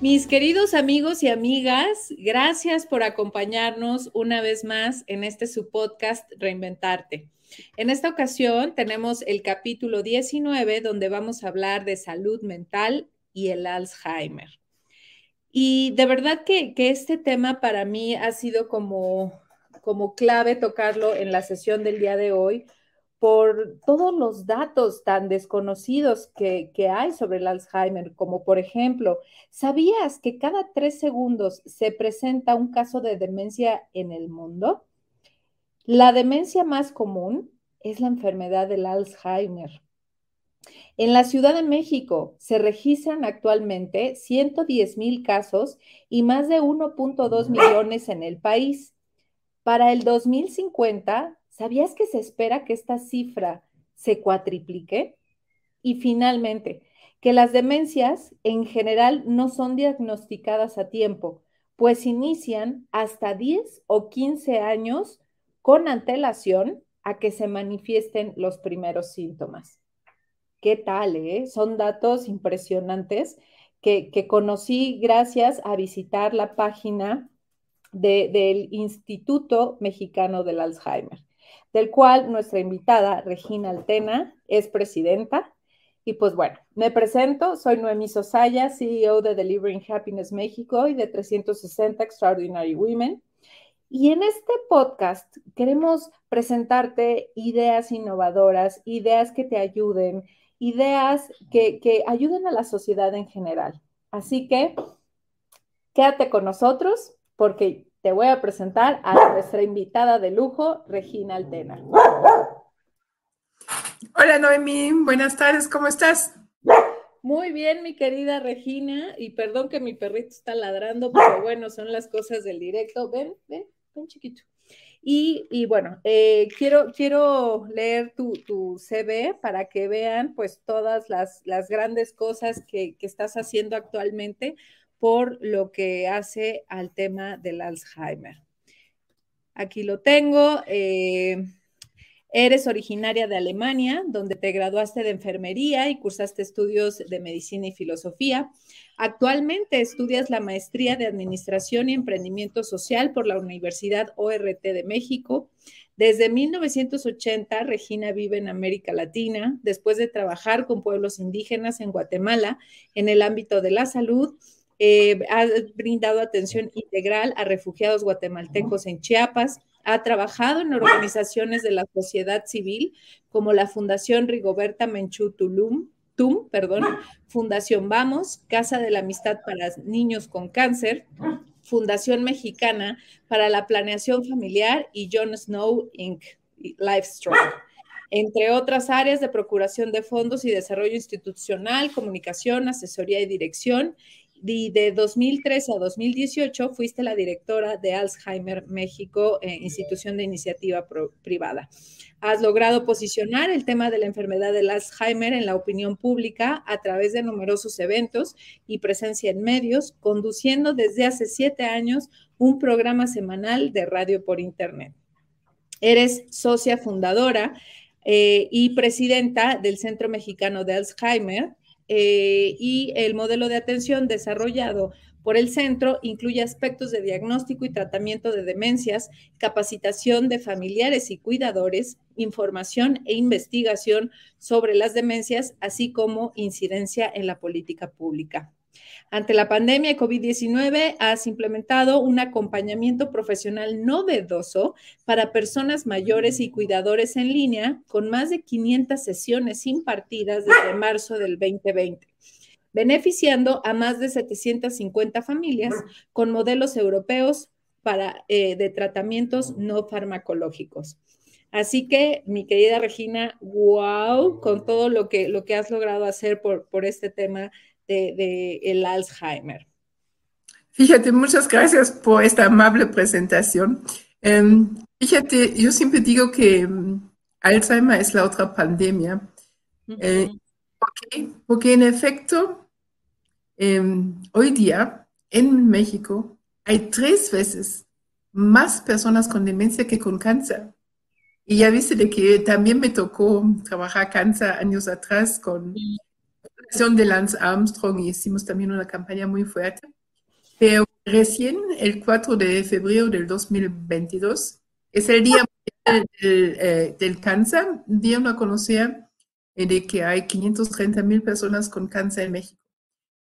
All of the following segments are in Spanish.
Mis queridos amigos y amigas, gracias por acompañarnos una vez más en este su podcast Reinventarte. En esta ocasión tenemos el capítulo 19 donde vamos a hablar de salud mental y el Alzheimer. Y de verdad que, este tema para mí ha sido como, como clave tocarlo en la sesión del día de hoy por todos los datos tan desconocidos que, hay sobre el Alzheimer, como por ejemplo, ¿sabías que cada tres segundos se presenta un caso de demencia en el mundo? La demencia más común es la enfermedad del Alzheimer. En la Ciudad de México se registran actualmente 110 mil casos y más de 1.2 millones en el país. Para el 2050 ¿Sabías que se espera que esta cifra se cuatriplique? Y finalmente, que las demencias en general no son diagnosticadas a tiempo, pues inician hasta 10 o 15 años con antelación a que se manifiesten los primeros síntomas. ¿Qué tal? Eh? Son datos impresionantes que, conocí gracias a visitar la página del Instituto Mexicano del Alzheimer del cual nuestra invitada, Regina Altena, es presidenta. Y pues bueno, me presento, soy Noemí Sosaya, CEO de Delivering Happiness México y de 360 Extraordinary Women. Y en este podcast queremos presentarte ideas innovadoras, ideas que te ayuden, ideas que, que ayuden a la sociedad en general. Así que quédate con nosotros porque te voy a presentar a nuestra invitada de lujo, Regina Altena. Hola Noemí, buenas tardes, ¿cómo estás? Muy bien, mi querida Regina, y perdón que mi perrito está ladrando, pero bueno, son las cosas del directo. Ven, ven, ven chiquito. Y, bueno, eh, quiero, quiero leer tu, tu, CV para que vean pues todas las, las grandes cosas que, que estás haciendo actualmente por lo que hace al tema del Alzheimer. Aquí lo tengo. Eh, eres originaria de Alemania, donde te graduaste de enfermería y cursaste estudios de medicina y filosofía. Actualmente estudias la maestría de Administración y Emprendimiento Social por la Universidad ORT de México. Desde 1980, Regina vive en América Latina, después de trabajar con pueblos indígenas en Guatemala en el ámbito de la salud eh, ha brindado atención integral a refugiados guatemaltecos en Chiapas, ha trabajado en organizaciones de la sociedad civil como la Fundación Rigoberta Menchú Tulum, TUM, perdón, Fundación Vamos, Casa de la Amistad para Niños con Cáncer, Fundación Mexicana para la Planeación Familiar y John Snow Inc., Livestrong entre otras áreas de procuración de fondos y desarrollo institucional, comunicación, asesoría y dirección, de 2013 a 2018 fuiste la directora de Alzheimer México, eh, institución de iniciativa privada. Has logrado posicionar el tema de la enfermedad del Alzheimer en la opinión pública a través de numerosos eventos y presencia en medios, conduciendo desde hace siete años un programa semanal de radio por Internet. Eres socia fundadora eh, y presidenta del Centro Mexicano de Alzheimer, eh, y el modelo de atención desarrollado por el centro incluye aspectos de diagnóstico y tratamiento de demencias, capacitación de familiares y cuidadores, información e investigación sobre las demencias, así como incidencia en la política pública. Ante la pandemia COVID-19, has implementado un acompañamiento profesional novedoso para personas mayores y cuidadores en línea, con más de 500 sesiones impartidas desde marzo del 2020 beneficiando a más de 750 familias con modelos europeos para, eh, de tratamientos no farmacológicos. Así que, mi querida Regina, wow, con todo lo que, lo que has logrado hacer por, por este tema de, el Alzheimer. Fíjate, muchas gracias por esta amable presentación. Em, fíjate, yo siempre digo que em, Alzheimer es la otra pandemia. Eh, Porque en efecto, em, hoy día en México hay tres veces más personas con demencia que con cáncer. Y ya viste de que también me tocó trabajar cáncer años atrás con de Lance Armstrong hicimos también una campaña muy fuerte. Pero recién, el 4 de febrero del 2022, es el Día del, eh, del Cáncer, dieron a conocer de que hay 530 mil personas con cáncer en México.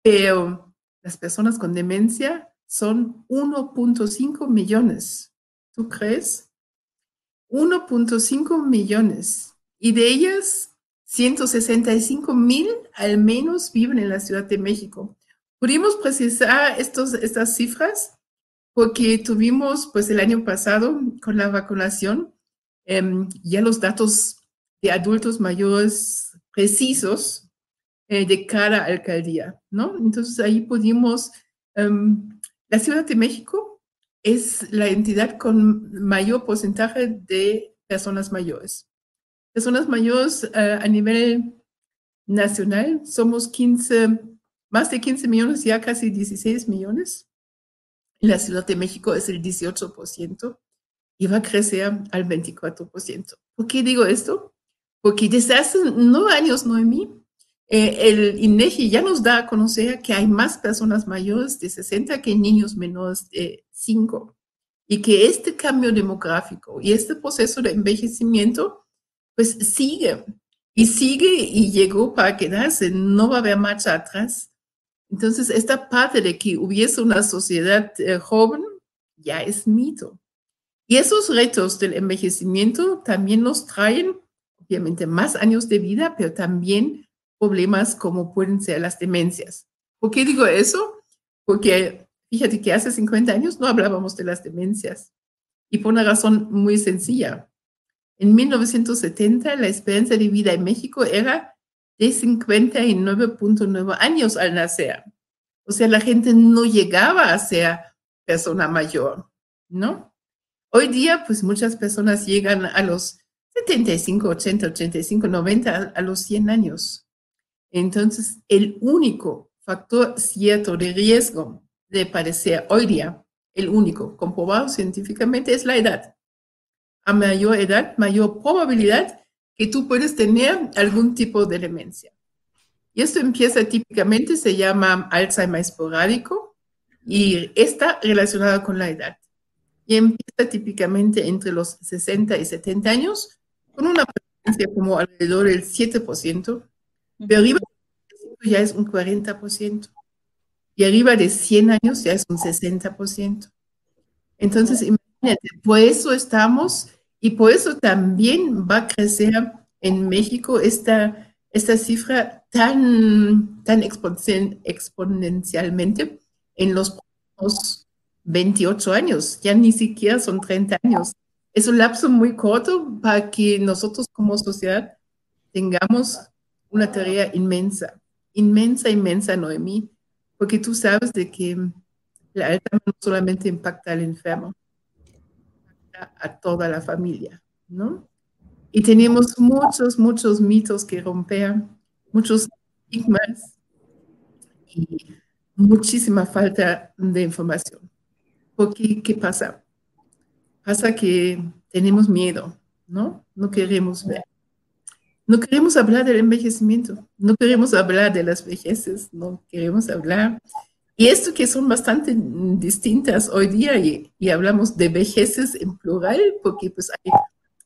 Pero las personas con demencia son 1.5 millones. ¿Tú crees? 1.5 millones. Y de ellas, 165 mil al menos viven en la Ciudad de México. Pudimos precisar estos, estas cifras porque tuvimos, pues el año pasado, con la vacunación, em, ya los datos de adultos mayores precisos eh, de cada alcaldía, ¿no? Entonces ahí pudimos em, la Ciudad de México es la entidad con mayor porcentaje de personas mayores. Personas mayores eh, a nivel nacional somos 15, más de 15 millones, ya casi 16 millones. En la Ciudad de México es el 18% y va a crecer al 24%. ¿Por qué digo esto? Porque desde hace nueve años, Noemí, eh, el INEGI ya nos da a conocer que hay más personas mayores de 60 que niños menores de 5 y que este cambio demográfico y este proceso de envejecimiento pues sigue y sigue y llegó para quedarse, no va a haber marcha atrás. Entonces, esta parte de que hubiese una sociedad eh, joven ya es mito. Y esos retos del envejecimiento también nos traen, obviamente, más años de vida, pero también problemas como pueden ser las demencias. ¿Por qué digo eso? Porque fíjate que hace 50 años no hablábamos de las demencias y por una razón muy sencilla. En 1970 la esperanza de vida en México era de 59.9 años al nacer. O sea, la gente no llegaba a ser persona mayor, ¿no? Hoy día, pues muchas personas llegan a los 75, 80, 85, 90, a los 100 años. Entonces, el único factor cierto de riesgo de padecer hoy día, el único comprobado científicamente es la edad. A mayor edad, mayor probabilidad que tú puedes tener algún tipo de demencia. Y esto empieza típicamente, se llama Alzheimer esporádico y está relacionado con la edad. Y empieza típicamente entre los 60 y 70 años, con una presencia como alrededor del 7%, pero arriba ya es un 40%. Y arriba de 100 años ya es un 60%. Entonces, imagínate, por eso estamos y por eso también va a crecer en México esta, esta cifra tan, tan exponencialmente en los próximos 28 años. Ya ni siquiera son 30 años. Es un lapso muy corto para que nosotros como sociedad tengamos una tarea inmensa, inmensa, inmensa, Noemí, porque tú sabes de que la Alzheimer no solamente impacta al enfermo, a toda la familia, ¿no? Y tenemos muchos, muchos mitos que romper, muchos estigmas y muchísima falta de información. Porque, ¿qué pasa? Pasa que tenemos miedo, ¿no? No queremos ver. No queremos hablar del envejecimiento, no queremos hablar de las vejeces, no queremos hablar. Y esto que son bastante distintas hoy día y, hablamos de vejeces en plural porque pues hay,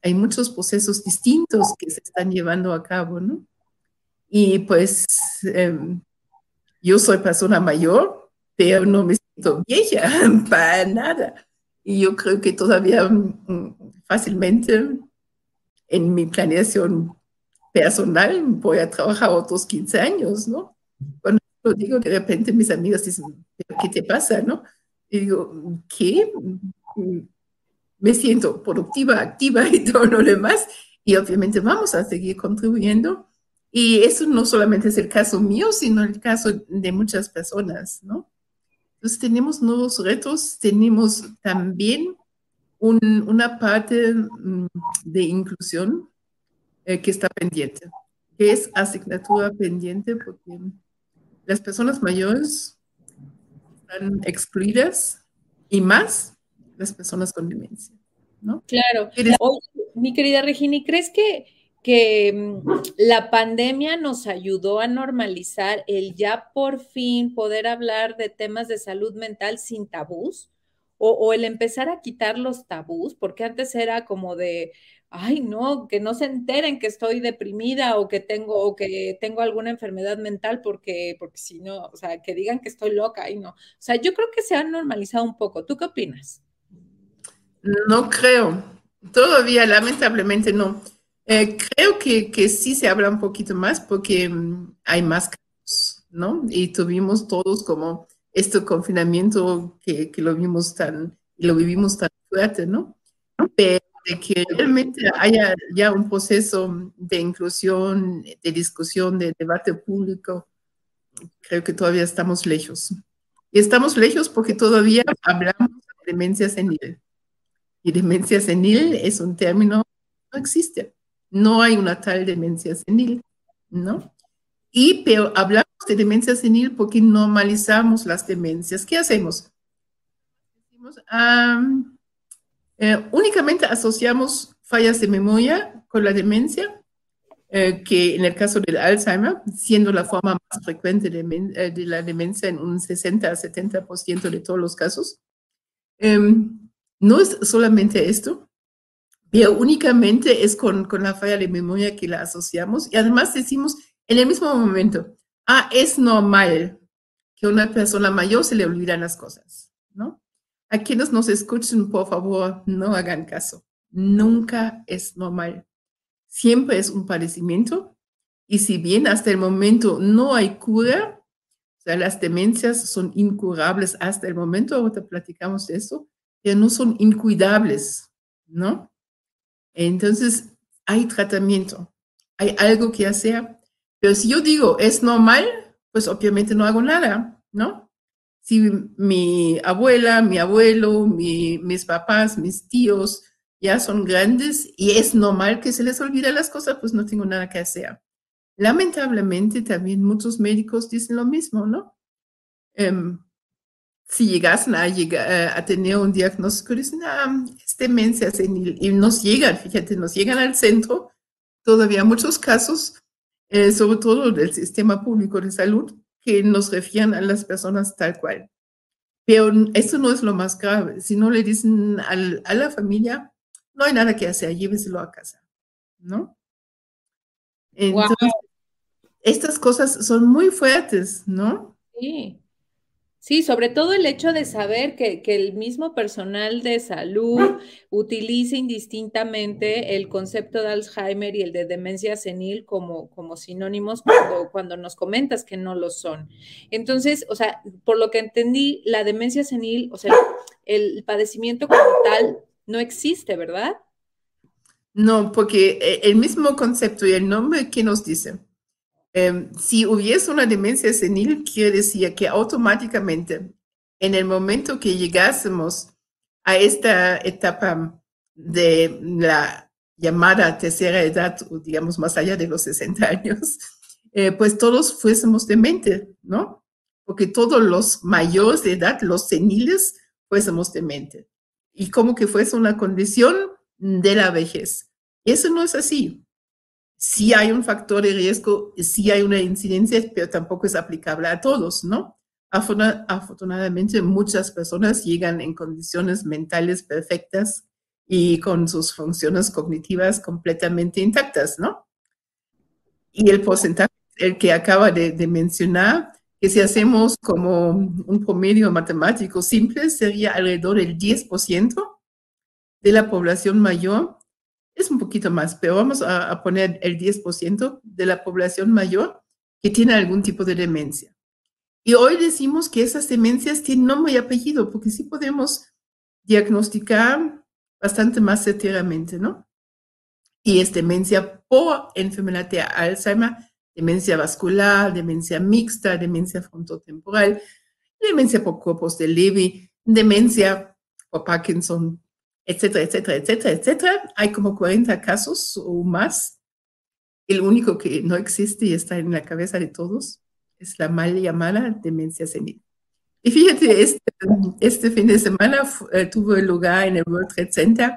hay, muchos procesos distintos que se están llevando a cabo, ¿no? Y pues em, yo soy persona mayor, pero no me siento vieja para nada. Y yo creo que todavía mm, fácilmente en mi planeación personal voy a trabajar otros 15 años, ¿no? Lo digo, de repente mis amigas dicen, ¿qué te pasa, no? Y digo, ¿qué? Me siento productiva, activa y todo lo demás. Y obviamente vamos a seguir contribuyendo. Y eso no solamente es el caso mío, sino el caso de muchas personas, ¿no? Entonces tenemos nuevos retos, tenemos también una parte mm, de inclusión eh, que está pendiente, que es asignatura pendiente porque las personas mayores están excluidas y más las personas con demencia, ¿no? Claro. mi querida Regina, ¿crees que que mm, la pandemia nos ayudó a normalizar el ya por fin poder hablar de temas de salud mental sin tabús o, el empezar a quitar los tabús, porque antes era como de, ay, no, que no se enteren que estoy deprimida o que tengo, o que tengo alguna enfermedad mental, porque, porque si no, o sea, que digan que estoy loca y no. O sea, yo creo que se ha normalizado un poco. ¿Tú qué opinas? No creo. Todavía, lamentablemente, no. Eh, creo que, que, sí se habla un poquito más porque mm, hay más casos, ¿no? Y tuvimos todos como este confinamiento que, que lo vimos tan, lo vivimos tan fuerte, ¿no? Pero de que realmente haya ya un proceso de inclusión, de discusión, de debate público, creo que todavía estamos lejos. Y estamos lejos porque todavía hablamos de demencia senil. Y demencia senil es un término que no existe no hay una tal demencia senil, ¿no? Y pero hablamos de demencia senil porque normalizamos las demencias. ¿Qué hacemos? Eh, únicamente asociamos fallas de memoria con la demencia, eh, que en el caso del Alzheimer, siendo la forma más frecuente de, eh, de la demencia en un 60 a 70% de todos los casos. Em, no es solamente esto, pero únicamente es con, con, la falla de memoria que la asociamos y además decimos en el mismo momento, ah, es normal que a una persona mayor se le olvidan las cosas, ¿no? A quienes nos escuchen, por favor, no hagan caso. Nunca es normal. Siempre es un padecimiento y si bien hasta el momento no hay cura, o sea, las demencias son incurables hasta el momento, ahorita platicamos de eso, pero no son incuidables, ¿no? Entonces, hay tratamiento, hay algo que hacer. Pero si yo digo, es normal, pues obviamente no hago nada, ¿no? Si mi abuela, mi abuelo, mis papás, mis tíos ya son grandes y es normal que se les olvide las cosas, pues no tengo nada que hacer. Lamentablemente también muchos médicos dicen lo mismo, ¿no? Em, si llegasen a, llegar, eh, a tener un diagnóstico, dicen, ah, es demencia senil, y nos llegan, fíjate, nos llegan al centro, todavía muchos casos, eh, sobre todo del sistema público de salud, que nos refieren a las personas tal cual. Pero eso no es lo más grave. Si no le dicen al, a la familia, no hay nada que hacer, lléveselo a casa, ¿no? Entonces, estas cosas son muy fuertes, ¿no? Sí. Sí, sobre todo el hecho de saber que, el mismo personal de salud utiliza indistintamente el concepto de Alzheimer y el de demencia senil como, como sinónimos cuando, nos comentas que no lo son. Entonces, o sea, por lo que entendí, la demencia senil, o sea, el padecimiento como tal no existe, ¿verdad? No, porque eh, el mismo concepto y el nombre que nos dice Em, si hubiese una demencia senil, quiere decir que automáticamente, en el momento que llegásemos a esta etapa de la llamada tercera edad, o digamos más allá de los 60 años, eh, pues todos fuésemos dementes, ¿no? Porque todos los mayores de edad, los seniles, fuésemos dementes. Y como que fuese una condición de la vejez. Eso no es así sí hay un factor de riesgo, sí hay una incidencia, pero tampoco es aplicable a todos, ¿no? Afortunadamente, muchas personas llegan en condiciones mentales perfectas y con sus funciones cognitivas completamente intactas, ¿no? Y el porcentaje, el que acaba de, de mencionar, que si hacemos como un promedio matemático simple, sería alrededor del 10% de la población mayor es un poquito más, pero vamos a, poner el 10% de la población mayor que tiene algún tipo de demencia. Y hoy decimos que esas demencias tienen nombre y apellido, porque sí podemos diagnosticar bastante más certeramente, ¿no? Y es demencia por enfermedad de Alzheimer, demencia vascular, demencia mixta, demencia frontotemporal, demencia por cuerpos de Levy, demencia por Parkinson, etcétera, etcétera, etcétera, etcétera. Hay como 40 casos o más. El único que no existe y está en la cabeza de todos es la mal llamada demencia senil. Y fíjate, este, este fin de semana eh, tuvo lugar en el World Trade Center,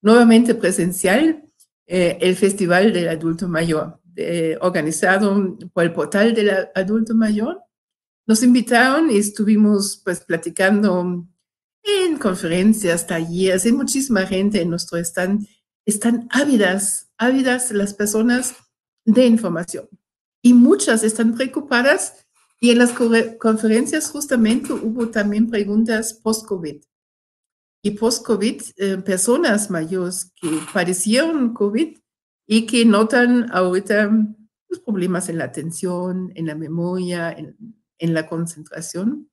nuevamente presencial, eh, el Festival del Adulto Mayor, organizado por el portal del Adulto Mayor. Nos invitaron y estuvimos pues platicando en conferencias, talleres, hay muchísima gente en nuestro stand. Están ávidas, ávidas las personas de información y muchas están preocupadas y en las conferencias justamente hubo también preguntas post-COVID. Y post-COVID, eh, personas mayores que padecieron COVID y que notan ahorita los pues, problemas en la atención, en la memoria, en, en la concentración.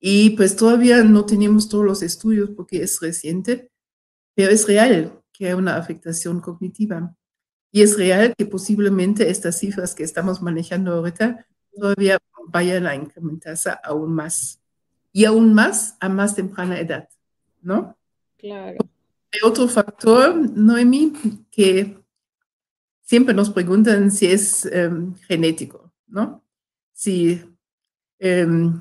Y pues todavía no tenemos todos los estudios porque es reciente, pero es real que hay una afectación cognitiva. Y es real que posiblemente estas cifras que estamos manejando ahorita todavía vayan a incrementarse aún más. Y aún más a más temprana edad, ¿no? Claro. Hay otro factor, Noemi, que siempre nos preguntan si es em, genético, ¿no? Si em,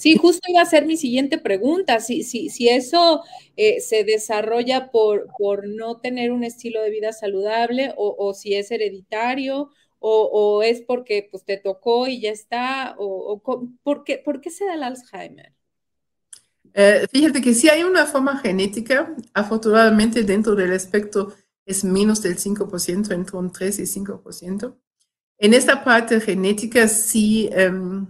Sí, justo iba a ser mi siguiente pregunta, si, si, si eso eh, se desarrolla por, por no tener un estilo de vida saludable o, si es hereditario o, es porque pues, te tocó y ya está, o, ¿por, qué, ¿por, qué, se da el Alzheimer? Eh, fíjate que si hay una forma genética, afortunadamente dentro del espectro es menos del 5%, entre un 3 y 5%. En esta parte genética sí em,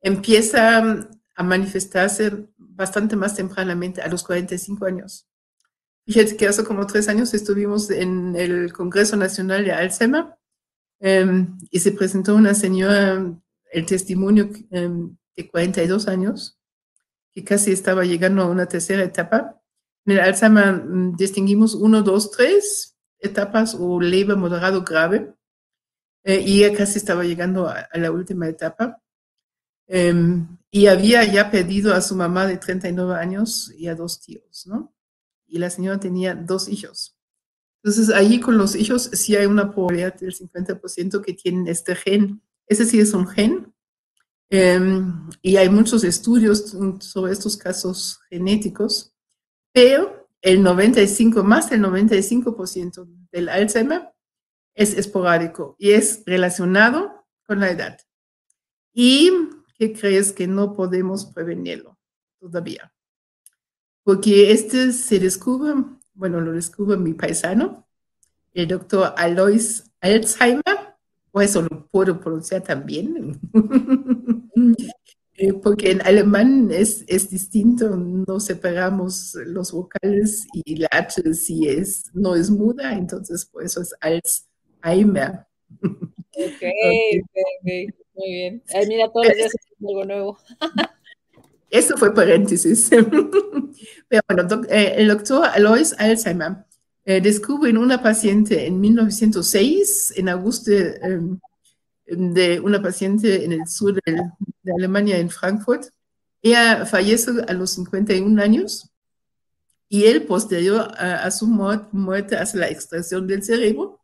empieza a manifestarse bastante más tempranamente, a los 45 años. Fíjate que hace como tres años estuvimos en el Congreso Nacional de Alzheimer em, y se presentó una señora, el testimonio em, de 42 años, que casi estaba llegando a una tercera etapa. En el Alzheimer mm, distinguimos uno, dos, tres etapas o leve, moderado, grave. Eh, y ella casi estaba llegando a la última etapa. Em, y había ya pedido a su mamá de 39 años y a dos tíos, ¿no? Y la señora tenía dos hijos. Entonces, allí con los hijos sí hay una probabilidad del 50% que tienen este gen. Ese sí es un gen. Em, y hay muchos estudios sobre estos casos genéticos, pero el 95, más del 95% del Alzheimer es esporádico y es relacionado con la edad. Y ¿qué crees que no podemos prevenirlo todavía? Porque este se descubre, bueno, lo descubre mi paisano, el doctor Alois Alzheimer, o eso lo puedo pronunciar también, eh, porque en alemán es, es, distinto, no separamos los vocales y la H sí es, no es muda, entonces por eso es Alzheimer. Ok, ok, muy bien. mira, los días algo nuevo. Eso fue paréntesis. Pero bueno, eh, el doctor Alois Alzheimer eh, descubre en una paciente en 1906, en agosto, em, de una paciente en el sur de, Alemania, en Frankfurt. Ella fallece a los 51 años y él, posterior a, su muerte, hace la extracción del cerebro,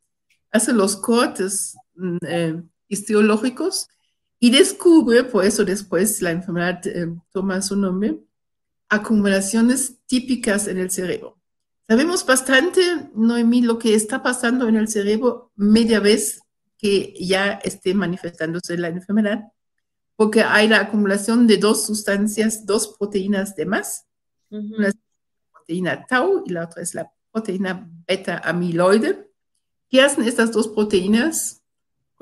hace los cortes mm, eh, histológicos y descubre, por eso después la enfermedad eh, toma su nombre, acumulaciones típicas en el cerebro. Sabemos bastante, Noemí, lo que está pasando en el cerebro media vez que ya esté manifestándose la enfermedad, porque hay la acumulación de dos sustancias, dos proteínas de más, una es la proteína tau y la otra es la proteína beta amiloide. ¿Qué hacen estas dos proteínas?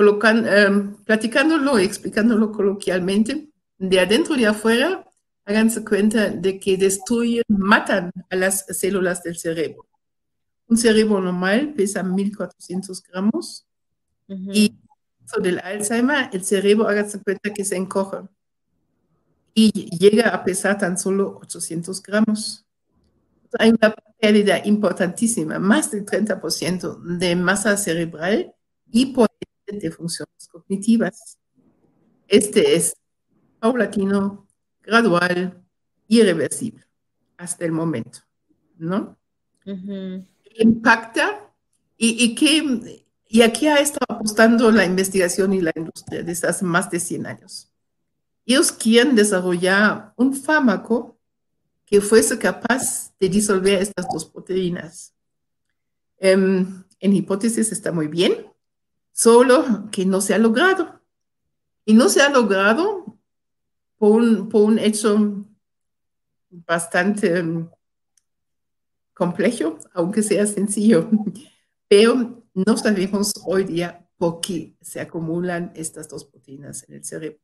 Em, platicándolo explicándolo coloquialmente, de adentro y afuera, háganse cuenta de que destruyen, matan a las células del cerebro. Un cerebro normal pesa 1400 gramos y del Alzheimer, el cerebro, háganse cuenta que se encoge y llega a pesar tan solo 800 gramos. Hay una pérdida importantísima, más del 30% de masa cerebral y por de funciones cognitivas. Este es paulatino, gradual, irreversible hasta el momento, ¿no? Impacta y, y, que, y aquí ha estado apostando la investigación y la industria desde hace más de 100 años. Ellos quieren desarrollar un fármaco que fuese capaz de disolver estas dos proteínas. Em, en hipótesis está muy bien, solo que no se ha logrado. Y no se ha logrado por un, por un hecho bastante mm, complejo, aunque sea sencillo. Pero no sabemos hoy día por qué se acumulan estas dos proteínas en el cerebro.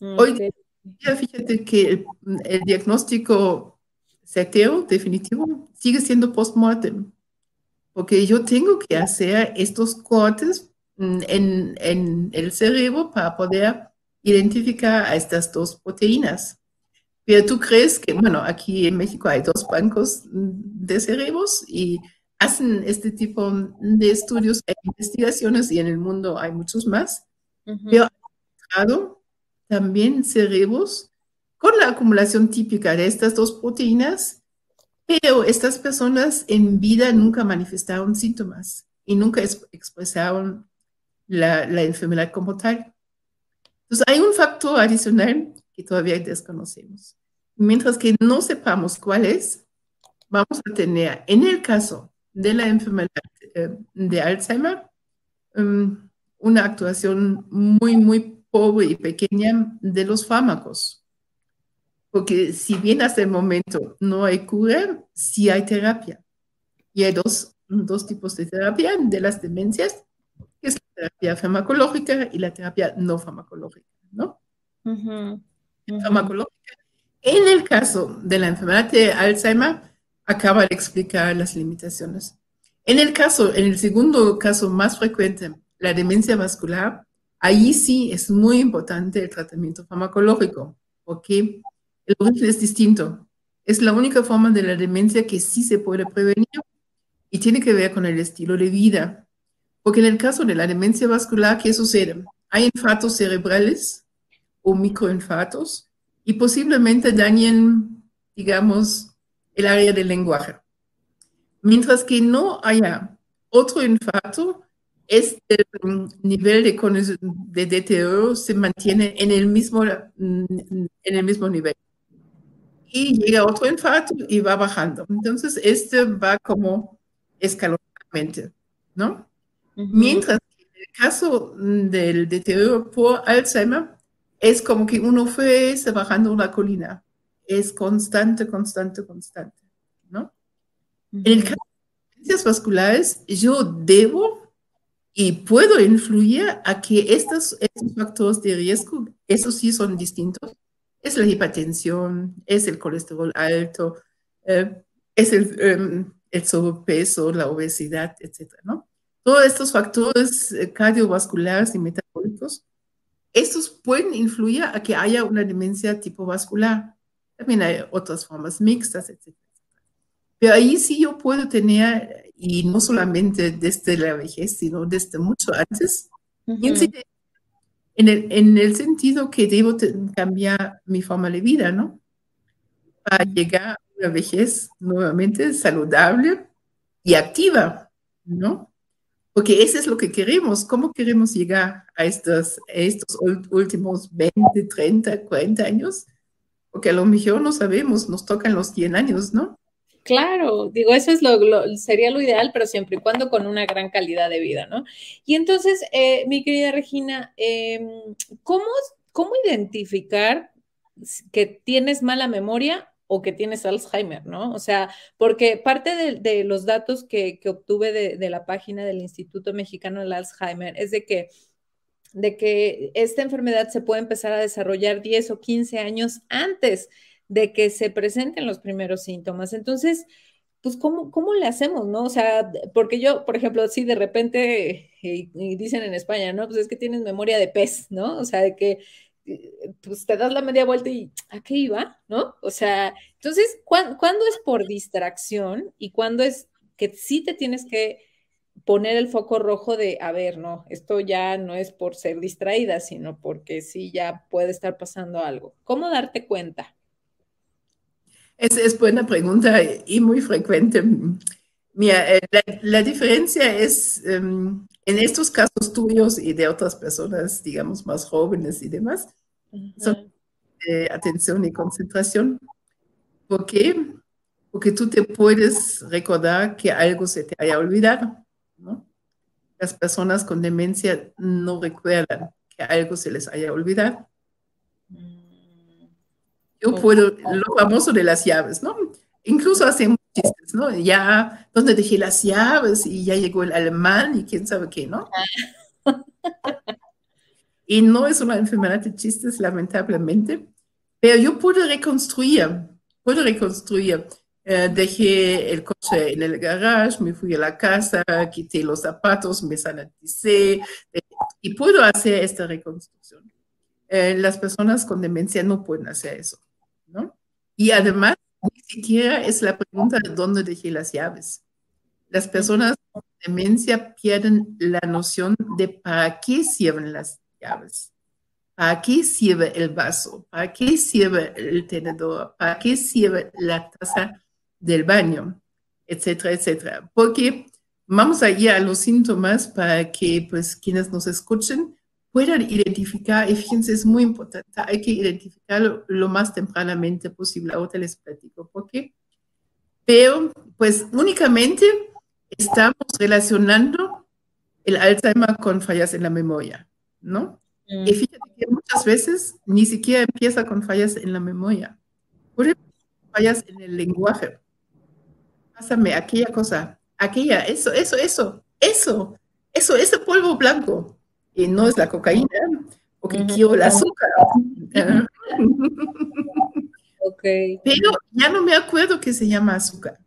Hoy día, fíjate que el, el diagnóstico certero, definitivo, sigue siendo post-mortem, porque yo tengo que hacer estos cortes mm, en, en, el cerebro para poder identificar a estas dos proteínas. Pero tú crees que, bueno, aquí en México hay dos bancos mm, de cerebros y hacen este tipo de estudios e investigaciones y en el mundo hay muchos más. Pero también cerebros con la acumulación típica de estas dos proteínas, pero estas personas en vida nunca manifestaron síntomas y nunca expresaron la, la enfermedad como tal. Entonces hay un factor adicional que todavía desconocemos. Mientras que no sepamos cuál es, vamos a tener, en el caso de la enfermedad eh, de Alzheimer, um, una actuación muy, muy pobre y pequeña de los fármacos. Porque si bien hasta el momento no hay cura, sí hay terapia. Y hay dos, dos tipos de terapia de las demencias, que es la terapia farmacológica y la terapia no farmacológica, ¿no? Farmacológica. En el caso de la enfermedad de Alzheimer, acaba de explicar las limitaciones. En el caso, en el segundo caso más frecuente, la demencia vascular, ahí sí es muy importante el tratamiento farmacológico, porque el origen es distinto. Es la única forma de la demencia que sí se puede prevenir y tiene que ver con el estilo de vida. Porque en el caso de la demencia vascular, ¿qué sucede? Hay infartos cerebrales o microinfartos y posiblemente dañen, digamos, el área del lenguaje. Mientras que no haya otro infarto, este nivel de, de deterioro se mantiene en el mismo, en el mismo nivel y llega otro infarto y va bajando. Entonces, este va como escalonadamente, ¿no? Mientras que en el caso del deterioro por Alzheimer, es como que uno fue bajando una colina. Es constante, constante, constante, ¿no? En el caso de las vasculares, yo debo y puedo influir a que estos, estos factores de riesgo, esos sí son distintos, es la hipertensión, es el colesterol alto, eh, es em, el, sobrepeso, la obesidad, etcétera, ¿no? Todos estos factores eh, cardiovasculares y metabólicos, estos pueden influir a que haya una demencia tipo vascular. También hay otras formas mixtas, etcétera. Pero ahí sí yo puedo tener, y no solamente desde la vejez, sino desde mucho antes, en el, en el sentido que debo cambiar mi forma de vida, ¿no? Para llegar a una vejez nuevamente saludable y activa, ¿no? Porque eso es lo que queremos. ¿Cómo queremos llegar a estos, estos últimos 20, 30, 40 años? Porque a lo mejor no sabemos, nos tocan los 100 años, ¿no? Claro, digo, eso es lo, sería lo ideal, pero siempre y cuando con una gran calidad de vida, ¿no? Y entonces, eh, mi querida Regina, em, ¿cómo, ¿cómo identificar que tienes mala memoria o que tienes Alzheimer, ¿no? O sea, porque parte de, los datos que, obtuve de, de, la página del Instituto Mexicano del Alzheimer es de que, de que esta enfermedad se puede empezar a desarrollar 10 o 15 años antes de que se presenten los primeros síntomas. Entonces, pues, ¿cómo, cómo le hacemos, no? O sea, porque yo, por ejemplo, si de repente, y, dicen en España, ¿no? Pues es que tienes memoria de pez, ¿no? O sea, de que eh, pues te das la media vuelta y ¿a qué iba? ¿No? O sea, entonces, ¿cuándo, es por distracción y cuándo es que sí te tienes que poner el foco rojo de, a ver, no, esto ya no es por ser distraída, sino porque sí ya puede estar pasando algo. ¿Cómo darte cuenta? Es, es buena pregunta y muy frecuente. Mira, eh, la, diferencia es em, en estos casos tuyos y de otras personas, digamos, más jóvenes y demás, son atención y concentración. ¿Por qué? Porque tú te puedes recordar que algo se te haya olvidado. ¿no? Las personas con demencia no recuerdan que algo se les haya olvidado. Mm. Yo puedo, lo famoso de las llaves, ¿no? Incluso hacemos chistes, ¿no? Ya, ¿dónde dejé las llaves? Y ya llegó el alemán y quién sabe qué, ¿no? y no es una enfermedad de chistes, lamentablemente, pero yo puedo reconstruir, puedo reconstruir. Eh, dejé el coche en el garage, me fui a la casa, quité los zapatos, me sanaticé y puedo hacer esta reconstrucción. Eh, las personas con demencia no pueden hacer eso. Y además, ni siquiera es la pregunta de dónde dejé las llaves. Las personas con demencia pierden la noción de para qué sirven las llaves. ¿Para qué sirve el vaso? ¿Para qué sirve el tenedor? ¿Para qué sirve la taza del baño? Etcétera, etcétera. Porque vamos a ir a los síntomas para que pues quienes nos escuchen puedan identificar, y fíjense, es muy importante, hay que identificarlo lo más tempranamente posible. Ahora les platico por qué. Pero pues únicamente estamos relacionando el Alzheimer con fallas en la memoria, ¿no? Y mm. fíjate que muchas veces ni siquiera empieza con fallas en la memoria. Puede fallas en el lenguaje. Pásame aquella cosa, aquella, eso, eso, eso, eso, eso, ese polvo blanco. Y no es la cocaína, porque quiero el azúcar. okay. Pero ya no me acuerdo que se llama azúcar.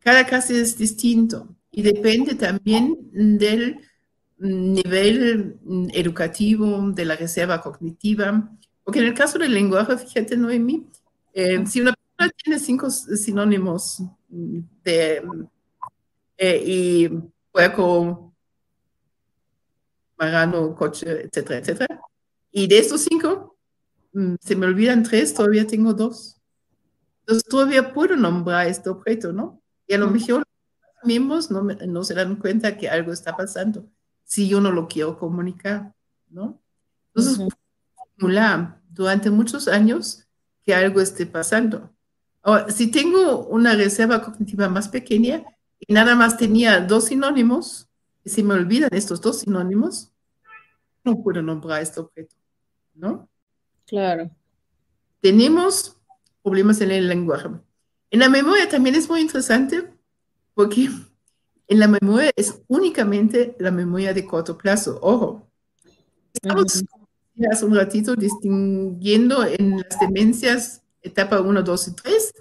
Cada caso es distinto y depende también del nivel educativo, de la reserva cognitiva, porque en el caso del lenguaje, fíjate, Noemi, eh, si una persona tiene cinco sinónimos de eh, y puerco, marano, coche, etcétera, etcétera, y de estos cinco, mm, se me olvidan tres, todavía tengo dos. Entonces todavía puedo nombrar este objeto, ¿no? Y a lo mejor los miembros no, no se dan cuenta que algo está pasando si yo no lo quiero comunicar, ¿no? Entonces, simular durante muchos años que algo esté pasando. Ahora, si tengo una reserva cognitiva más pequeña y nada más tenía dos sinónimos, y si me olvidan estos dos sinónimos, no puedo nombrar este objeto, ¿no? Claro. Tenemos problemas en el lenguaje. En la memoria también es muy interesante porque en la memoria es únicamente la memoria de corto plazo. Ojo, estamos hace un ratito distinguiendo en las demencias etapa 1, 2 y 3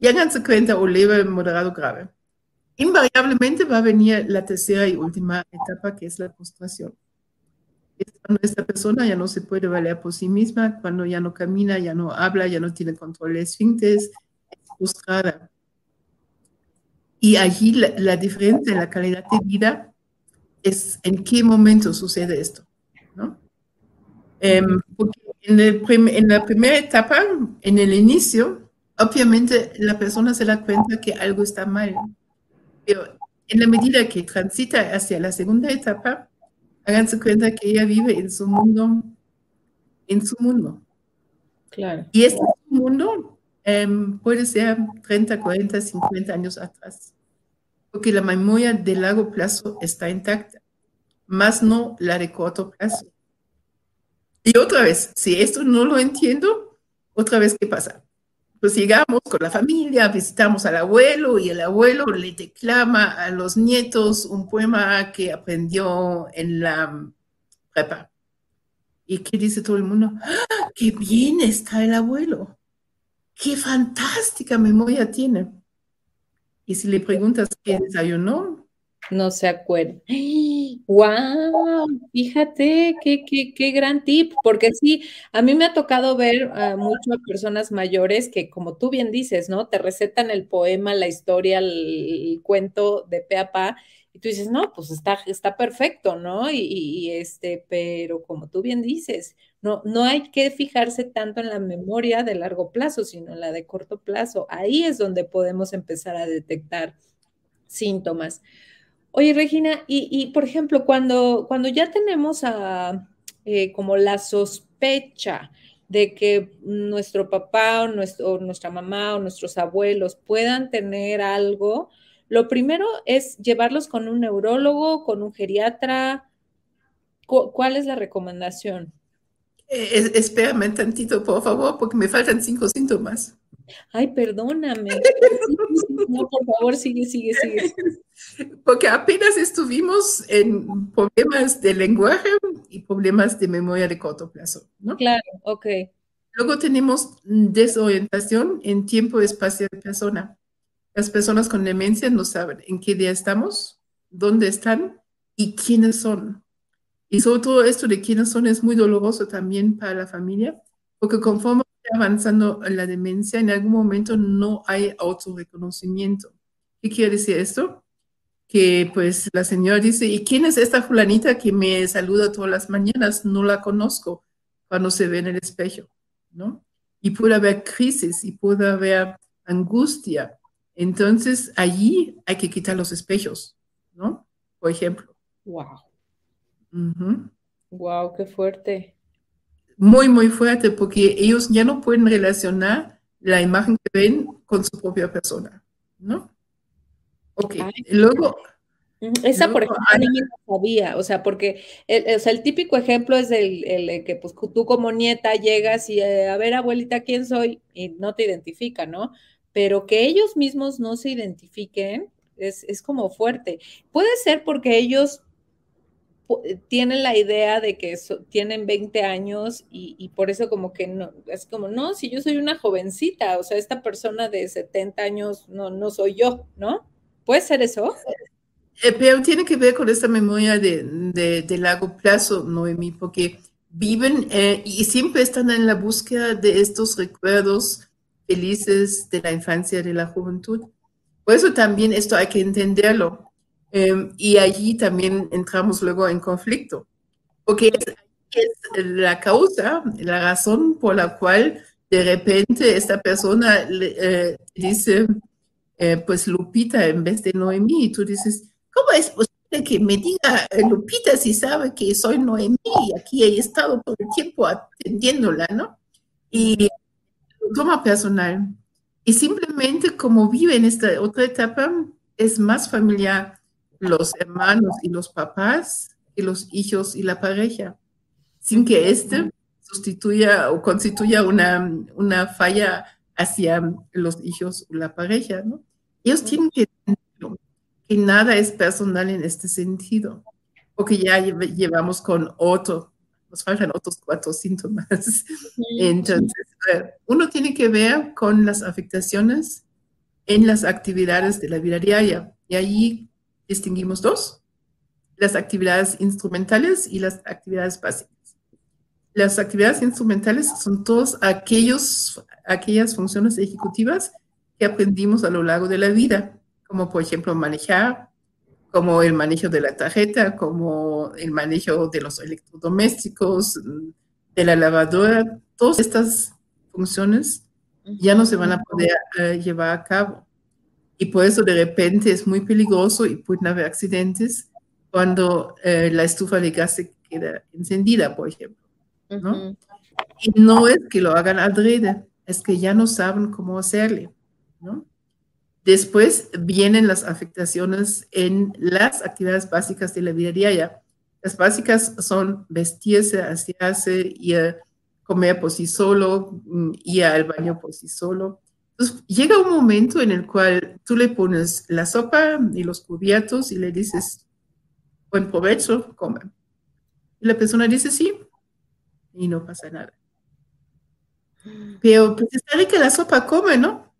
y háganse cuenta o leve, moderado, grave. Invariablemente va a venir la tercera y última etapa que es la frustración. Cuando esta persona ya no se puede valer por sí misma, cuando ya no camina, ya no habla, ya no tiene control de esfínteres, es frustrada. Y allí la, diferencia en la calidad de vida es en qué momento sucede esto. Em, en, en, la primera etapa, en el inicio, obviamente la persona se da cuenta que algo está mal. Pero en la medida que transita hacia la segunda etapa, háganse cuenta que ella vive en su mundo, en su mundo. Claro. Y este mundo Em, puede ser 30, 40, 50 años atrás, porque la memoria de largo plazo está intacta, más no la de corto plazo. Y otra vez, si esto no lo entiendo, otra vez, ¿qué pasa? Pues llegamos con la familia, visitamos al abuelo y el abuelo le declama a los nietos un poema que aprendió en la prepa. ¿Y qué dice todo el mundo? ¡Ah, ¡Qué bien está el abuelo! qué fantástica memoria tiene. Y si le preguntas qué desayunó, no se acuerda. ¡Wow! Fíjate qué, qué, qué, gran tip, porque sí, a mí me ha tocado ver a muchas personas mayores que, como tú bien dices, ¿no? Te recetan el poema, la historia, el, cuento de pe a pa, y tú dices, no, pues está, está perfecto, ¿no? Y, y, este, pero como tú bien dices, no, no hay que fijarse tanto en la memoria de largo plazo, sino en la de corto plazo. Ahí es donde podemos empezar a detectar síntomas. Oye, Regina, y, por ejemplo, cuando, cuando ya tenemos eh, como la sospecha de que nuestro papá o nuestra mamá o nuestros abuelos puedan tener algo, lo primero es llevarlos con un neurólogo, con un geriatra. ¿Cuál es la recomendación? Eh, espérame tantito, por favor, porque me faltan cinco síntomas. Ay, perdóname. no, por favor, sigue, sigue, sigue. Porque apenas estuvimos en problemas de lenguaje y problemas de memoria de corto plazo, ¿no? Claro, ok. Luego tenemos desorientación en tiempo y espacio de persona. Las personas con demencia no saben en qué día estamos, dónde están y quiénes son. Y sobre todo esto de quiénes son es muy doloroso también para la familia, porque conforme avanzando la demencia, en algún momento no hay autorreconocimiento. ¿Qué quiere decir esto? Que pues la señora dice, ¿y quién es esta fulanita que me saluda todas las mañanas? No la conozco cuando se ve en el espejo, ¿no? Y puede haber crisis y puede haber angustia. Entonces allí hay que quitar los espejos, ¿no? Por ejemplo. Wow. Wow, qué fuerte muy, muy fuerte porque ellos ya no pueden relacionar la imagen que ven con su propia persona, ¿no? Ok, luego... Esa, por ejemplo, no sabía, o sea, porque el, o sea, el típico ejemplo es el, el, que pues tú como nieta llegas y eh, a ver, abuelita, ¿quién soy? Y no te identifica, ¿no? Pero que ellos mismos no se identifiquen es, es como fuerte. Puede ser porque ellos tienen la idea de que tienen 20 años y, por eso como que no, es como, no, si yo soy una jovencita, o sea, esta persona de 70 años no, no soy yo, ¿no? ¿Puede ser eso? Eh, pero tiene que ver con esta memoria de, de, largo plazo, Noemi, porque viven eh, y siempre están en la búsqueda de estos recuerdos felices de la infancia, de la juventud. Por eso también esto hay que entenderlo. Em, y allí también entramos luego en conflicto, porque es, la causa, la razón por la cual de repente esta persona eh, dice, eh, pues Lupita en vez de Noemí, y tú dices, ¿cómo es posible que me diga eh, Lupita si sabe que soy Noemí y aquí he estado todo el tiempo atendiéndola, ¿no? Y toma personal. Y simplemente como vive en esta otra etapa, es más familiar los hermanos y los papás y los hijos y la pareja, sin que éste sustituya o constituya una, una falla hacia los hijos o la pareja, ¿no? Ellos tienen que entender que nada es personal en este sentido, porque ya llevamos con otro, nos faltan otros cuatro síntomas. Entonces, uno tiene que ver con las afectaciones en las actividades de la vida diaria. Y allí distinguimos dos, las actividades instrumentales y las actividades básicas. Las actividades instrumentales son todas aquellos, aquellas funciones ejecutivas que aprendimos a lo largo de la vida, como por ejemplo manejar, como el manejo de la tarjeta, como el manejo de los electrodomésticos, de la lavadora, todas estas funciones ya no se van a poder eh, llevar a cabo. Y por eso de repente es muy peligroso y pueden haber accidentes cuando eh, la estufa de gas se queda encendida, por ejemplo. ¿no? Y no es que lo hagan adrede, es que ya no saben cómo hacerle. ¿no? Después vienen las afectaciones en las actividades básicas de la vida diaria. Las básicas son vestirse, asearse, ir comer por sí solo, mm, ir al baño por sí solo, entonces, llega un momento en el cual tú le pones la sopa y los cubiertos y le dices, buen provecho, come. Y la persona dice sí, y no pasa nada. Pero pues está rica la sopa, come, ¿no?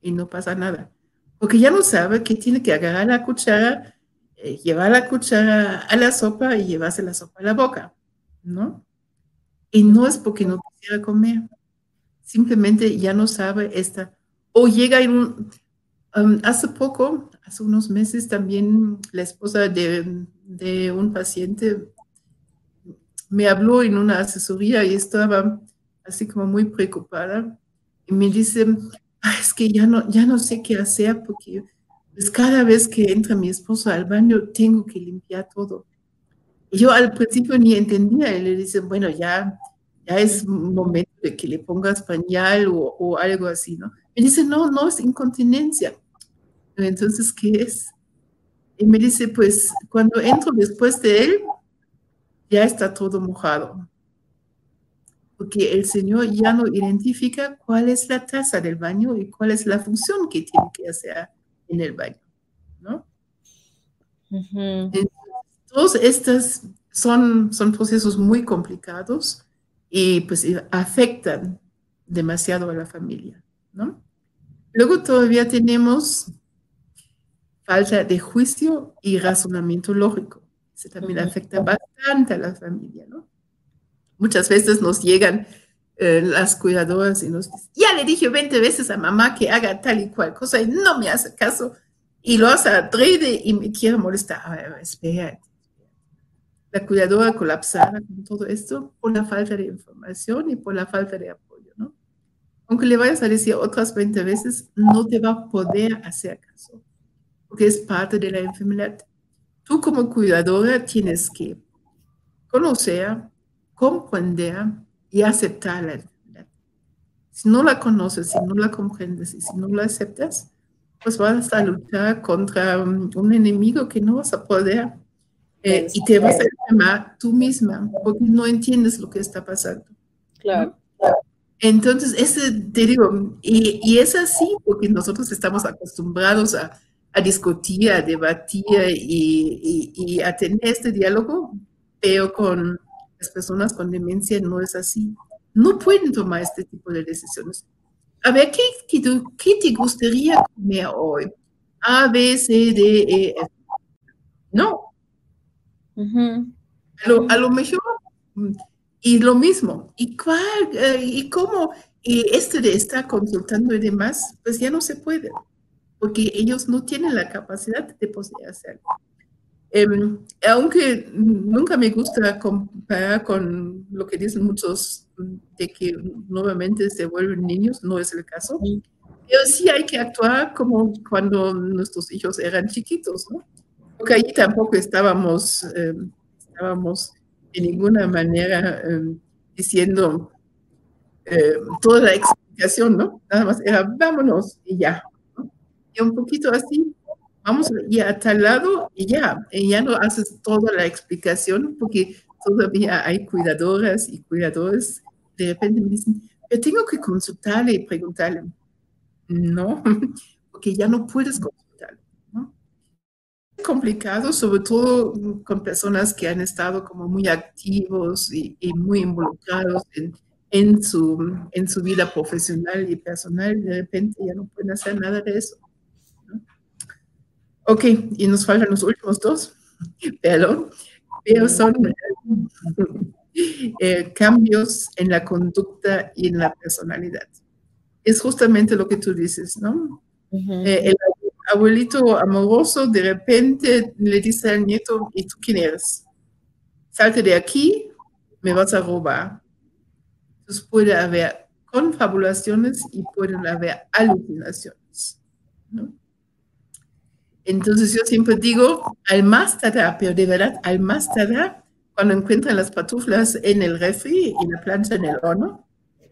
Y no pasa nada. Porque ya no sabe que tiene que agarrar la cuchara, eh, llevar la cuchara a la sopa y llevarse la sopa a la boca, ¿no? Y no es porque no quisiera comer simplemente ya no sabe esta, o llega en un, um, hace poco, hace unos meses también la esposa de, de, un paciente me habló en una asesoría y estaba así como muy preocupada y me dice, es que ya no, ya no sé qué hacer porque pues cada vez que entra mi esposo al baño tengo que limpiar todo. Yo al principio ni entendía y le dice, bueno, ya, ya es momento que le pongas pañal o, o algo así, ¿no? Me dice, no, no es incontinencia. Entonces, ¿qué es? Y me dice, pues cuando entro después de él, ya está todo mojado. Porque el Señor ya no identifica cuál es la taza del baño y cuál es la función que tiene que hacer en el baño. ¿no? todos estos son, son procesos muy complicados y pues afectan demasiado a la familia. ¿no? Luego todavía tenemos falta de juicio y razonamiento lógico. Eso también afecta bastante a la familia, ¿no? Muchas veces nos llegan eh, las cuidadoras y nos dicen, ya le dije 20 veces a mamá que haga tal y cual cosa y no me hace caso y lo hace adrede y me quiere molestar. A ver, espera. La cuidadora colapsada con todo esto por la falta de información y por la falta de apoyo, ¿no? Aunque le vayas a decir otras 20 veces, no te va a poder hacer caso, porque es parte de la enfermedad. Tú como cuidadora tienes que conocer, comprender y aceptar la enfermedad. Si no la conoces, si no la comprendes y si no la aceptas, pues vas a luchar contra un enemigo que no vas a poder eh, y te vas a enfermar tú misma porque no entiendes lo que está pasando. Claro. Entonces, ese, te digo, y, y, es así porque nosotros estamos acostumbrados a, a discutir, a debatir y, y, a tener este diálogo, pero con las personas con demencia no es así. No pueden tomar este tipo de decisiones. A ver, ¿qué, qué, te gustaría comer hoy? A, B, C, D, E, F. No. A, lo, a, lo, mejor, y lo mismo. ¿Y cuál? Eh, ¿Y cómo? Y este de estar consultando y demás, pues ya no se puede porque ellos no tienen la capacidad de poder hacerlo. Em, aunque nunca me gusta comparar con lo que dicen muchos de que nuevamente se vuelven niños, no es el caso. Pero sí hay que actuar como cuando nuestros hijos eran chiquitos, ¿no? Porque allí tampoco estábamos, em, estábamos de ninguna manera em, diciendo toda la explicación, ¿no? Nada más era vámonos y ya, un poquito así, vamos ir a tal lado y ya, y ya no haces toda la explicación porque todavía hay cuidadoras y cuidadores. De repente me dicen, yo tengo que consultarle y preguntarle. No, porque ya no puedes consultarle. Complicado, sobre todo con personas que han estado como muy activos y, y muy involucrados en, en, su, en su vida profesional y personal. De repente ya no pueden hacer nada de eso. Ok, y nos faltan los últimos dos, perdón, pero son eh, cambios en la conducta y en la personalidad. Es justamente lo que tú dices, ¿no? Eh, el abuelito amoroso de repente le dice al nieto, ¿y tú quién eres? Salte de aquí, me vas a robar. Entonces puede haber confabulaciones y pueden haber alucinaciones, ¿no? Entonces yo siempre digo, al más tardar, pero de verdad, al más tardar, cuando encuentran las patuflas en el refri y la plancha en el horno,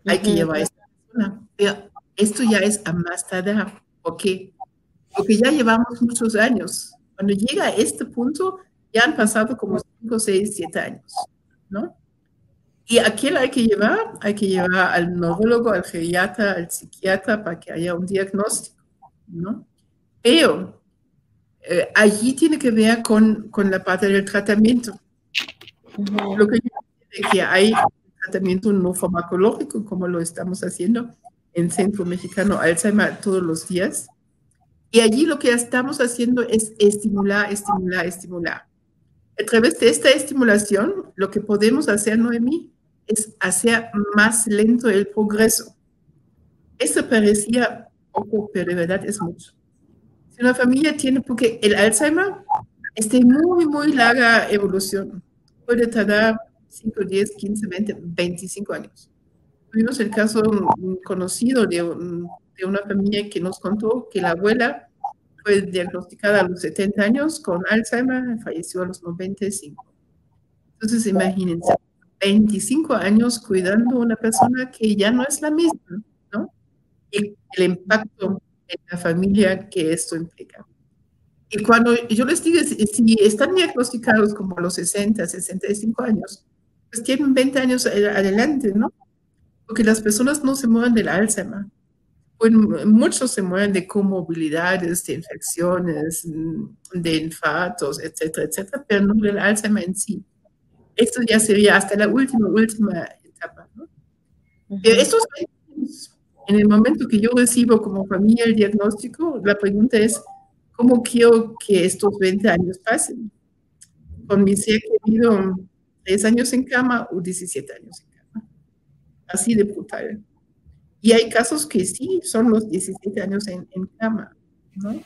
hay que llevar esta persona. Pero esto ya es a más tardar. ¿Por qué? Porque ya llevamos muchos años. Cuando llega a este punto, ya han pasado como 5, 6, 7 años, ¿no? Y a quién hay que llevar? Hay que llevar al neurólogo, al geriatra, al psiquiatra para que haya un diagnóstico, ¿no? Pero eh, allí tiene que ver con, con, la parte del tratamiento. Lo que yo que hay tratamiento no farmacológico, como lo estamos haciendo en Centro Mexicano Alzheimer todos los días. Y allí lo que estamos haciendo es estimular, estimular, estimular. A través de esta estimulación, lo que podemos hacer, Noemí, es hacer más lento el progreso. Eso parecía poco, pero de verdad es mucho. Si una familia tiene, porque el Alzheimer es de muy, muy larga evolución. Puede tardar 5, 10, 15, 20, 25 años. Tuvimos el caso conocido de, de una familia que nos contó que la abuela fue diagnosticada a los 70 años con Alzheimer, falleció a los 95. Entonces, imagínense, 25 años cuidando a una persona que ya no es la misma, ¿no? Y el impacto en la familia que esto implica. Y cuando yo les digo, si están diagnosticados como a los 60, 65 años, pues tienen 20 años adelante, ¿no? Porque las personas no se mueven del Alzheimer. Pues muchos se mueven de comorbilidades, de infecciones, de infartos, etcétera, etcétera, pero no del Alzheimer en sí. Esto ya sería hasta la última, última etapa, ¿no? Pero estos en el momento que yo recibo como familia el diagnóstico, la pregunta es, ¿cómo quiero que estos 20 años pasen? Con mi ser querido, 3 años en cama o 17 años en cama. Así de brutal. Y hay casos que sí, son los 17 años en, en cama, ¿no?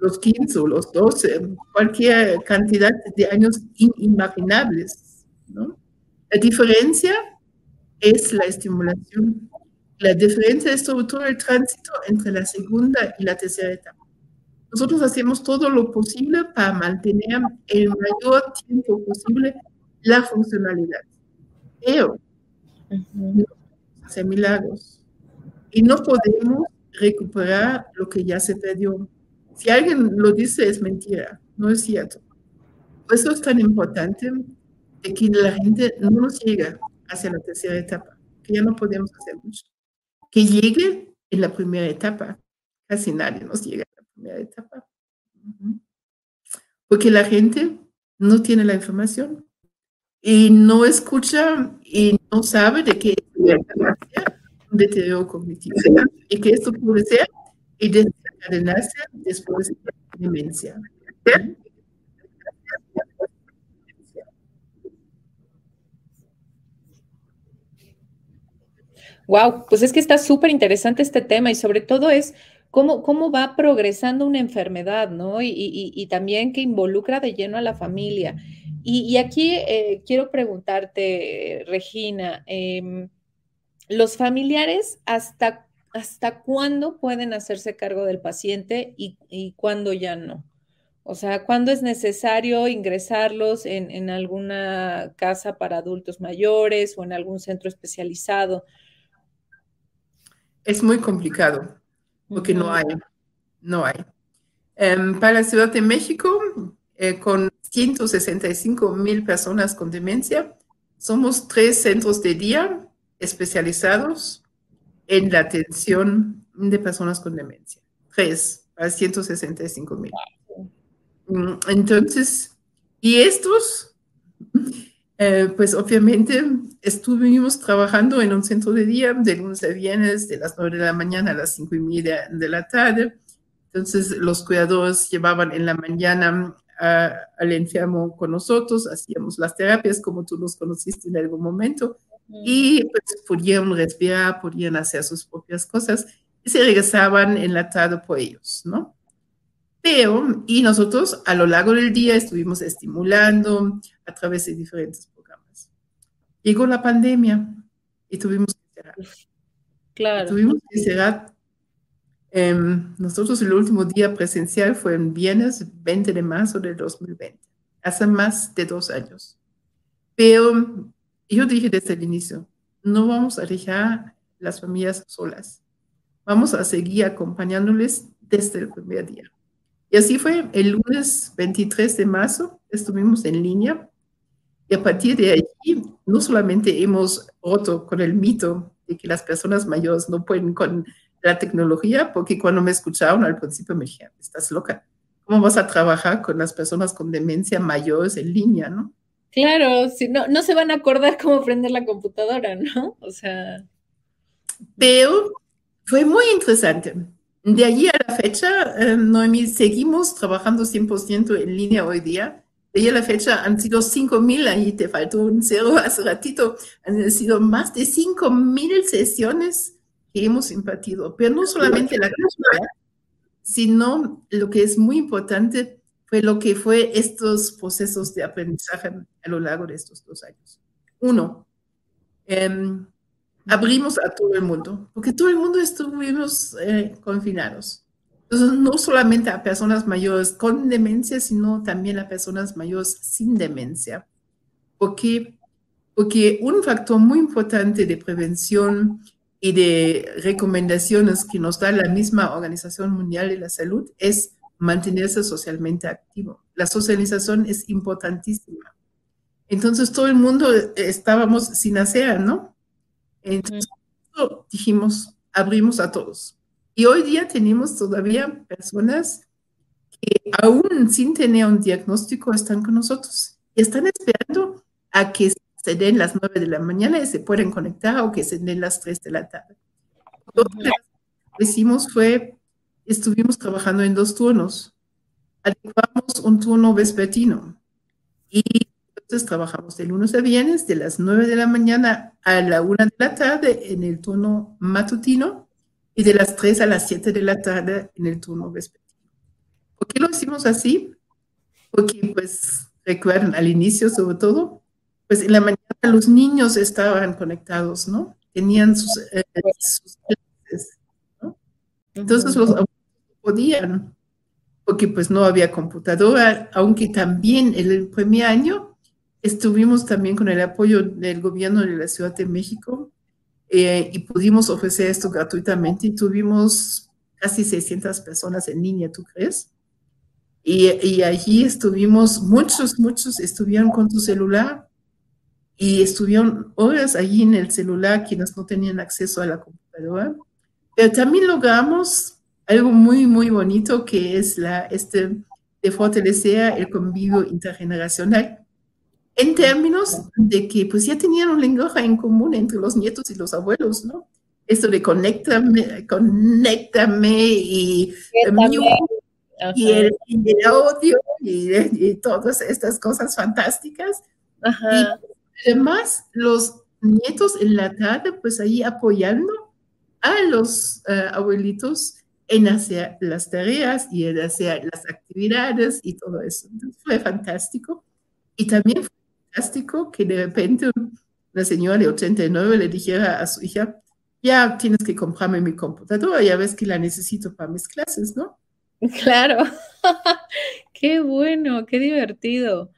Los 15 o los 12, cualquier cantidad de años inimaginables, ¿no? La diferencia es la estimulación la diferencia es sobre todo el tránsito entre la segunda y la tercera etapa. Nosotros hacemos todo lo posible para mantener el mayor tiempo posible la funcionalidad. Pero no hacer milagros. Y no podemos recuperar lo que ya se perdió. Si alguien lo dice, es mentira, no es cierto. Por eso es tan importante de que la gente no nos llegue hacia la tercera etapa, que ya no podemos hacer mucho que llegue en la primera etapa. Casi nadie nos llega en la primera etapa. Porque la gente no tiene la información y no escucha y no sabe de qué es un deterioro cognitivo y que esto puede ser y desencadenarse después de la demencia. Wow, pues es que está súper interesante este tema y sobre todo es cómo, cómo va progresando una enfermedad, ¿no? Y, también que involucra de lleno a la familia. Y, aquí eh, quiero preguntarte, Regina, em, ¿los familiares hasta, hasta cuándo pueden hacerse cargo del paciente y, y cuándo ya no? O sea, ¿cuándo es necesario ingresarlos en, en alguna casa para adultos mayores o en algún centro especializado? Es muy complicado porque no hay, no hay. Em, para la Ciudad de México, eh, con 165 mil personas con demencia, somos tres centros de día especializados en la atención de personas con demencia. Tres para 165 mil. Mm, entonces, y estos eh, pues obviamente estuvimos trabajando en un centro de día de lunes a viernes, de las 9 de la mañana a las 5 y media de la tarde. Entonces los cuidadores llevaban en la mañana al enfermo con nosotros, hacíamos las terapias como tú los conociste en algún momento y pues podían respirar, podían hacer sus propias cosas y se regresaban en la tarde por ellos, ¿no? Pero, y nosotros a lo largo del día estuvimos estimulando a través de diferentes programas. Llegó la pandemia y tuvimos que cerrar. Claro. tuvimos que cerrar. Em, nosotros el último día presencial fue en viernes 20 de marzo del 2020, hace más de dos años. Pero yo dije desde el inicio, no vamos a dejar las familias solas. Vamos a seguir acompañándoles desde el primer día. Y así fue, el lunes 23 de marzo estuvimos en línea y a partir de ahí no solamente hemos roto con el mito de que las personas mayores no pueden con la tecnología, porque cuando me escucharon al principio me dijeron, estás loca, ¿cómo vas a trabajar con las personas con demencia mayores en línea, no? Claro, si no, no se van a acordar cómo prender la computadora, ¿no? O sea. Pero fue muy interesante de allí a la fecha, eh, Noemí, seguimos trabajando 100% en línea hoy día. De allí a la fecha han sido 5.000, ahí te faltó un cero hace ratito, han sido más de 5.000 sesiones que hemos impartido, pero no solamente la cantidad, sino lo que es muy importante fue lo que fue estos procesos de aprendizaje a lo largo de estos dos años. Uno, eh, abrimos a todo el mundo, porque todo el mundo estuvimos eh, confinados. Entonces, no solamente a personas mayores con demencia, sino también a personas mayores sin demencia. Porque porque un factor muy importante de prevención y de recomendaciones que nos da la misma Organización Mundial de la Salud es mantenerse socialmente activo. La socialización es importantísima. Entonces todo el mundo estábamos sin hacer, ¿no? Entonces dijimos, abrimos a todos. Y hoy día tenemos todavía personas que aún sin tener un diagnóstico están con nosotros y están esperando a que se den las 9 de la mañana y se pueden conectar o que se den las 3 de la tarde. Lo que hicimos fue, estuvimos trabajando en dos turnos. Adecuamos un turno vespertino y entonces trabajamos de lunes a viernes de las 9 de la mañana a la 1 de la tarde en el turno matutino y de las 3 a las 7 de la tarde en el turno vespertino. ¿Por qué lo hicimos así? Porque, pues, recuerdan, al inicio sobre todo, pues en la mañana los niños estaban conectados, ¿no? Tenían sus, eh, clases, ¿no? Entonces los abuelos podían, porque pues no había computadora, aunque también el primer año estuvimos también con el apoyo del gobierno de la Ciudad de México eh, y pudimos ofrecer esto gratuitamente y tuvimos casi 600 personas en línea, ¿tú crees? Y, y allí estuvimos, muchos, muchos estuvieron con su celular y estuvieron horas allí en el celular quienes no tenían acceso a la computadora. Pero también logramos algo muy, muy bonito que es la, este, de fortalecer el convivio intergeneracional en términos de que pues ya tenían un lenguaje en común entre los nietos y los abuelos, ¿no? Esto de conéctame, conéctame y, y, el, y audio y, todas estas cosas fantásticas. Ajá. Además, los nietos en la tarde, pues ahí apoyando a los eh, abuelitos en hacer las tareas y en hacer las actividades y todo eso. Entonces, fue fantástico. Y también fue fantástico que de repente una señora de 89 le dijera a su hija, ya tienes que comprarme mi computadora, ya ves que la necesito para mis clases, ¿no? Claro, qué bueno, qué divertido.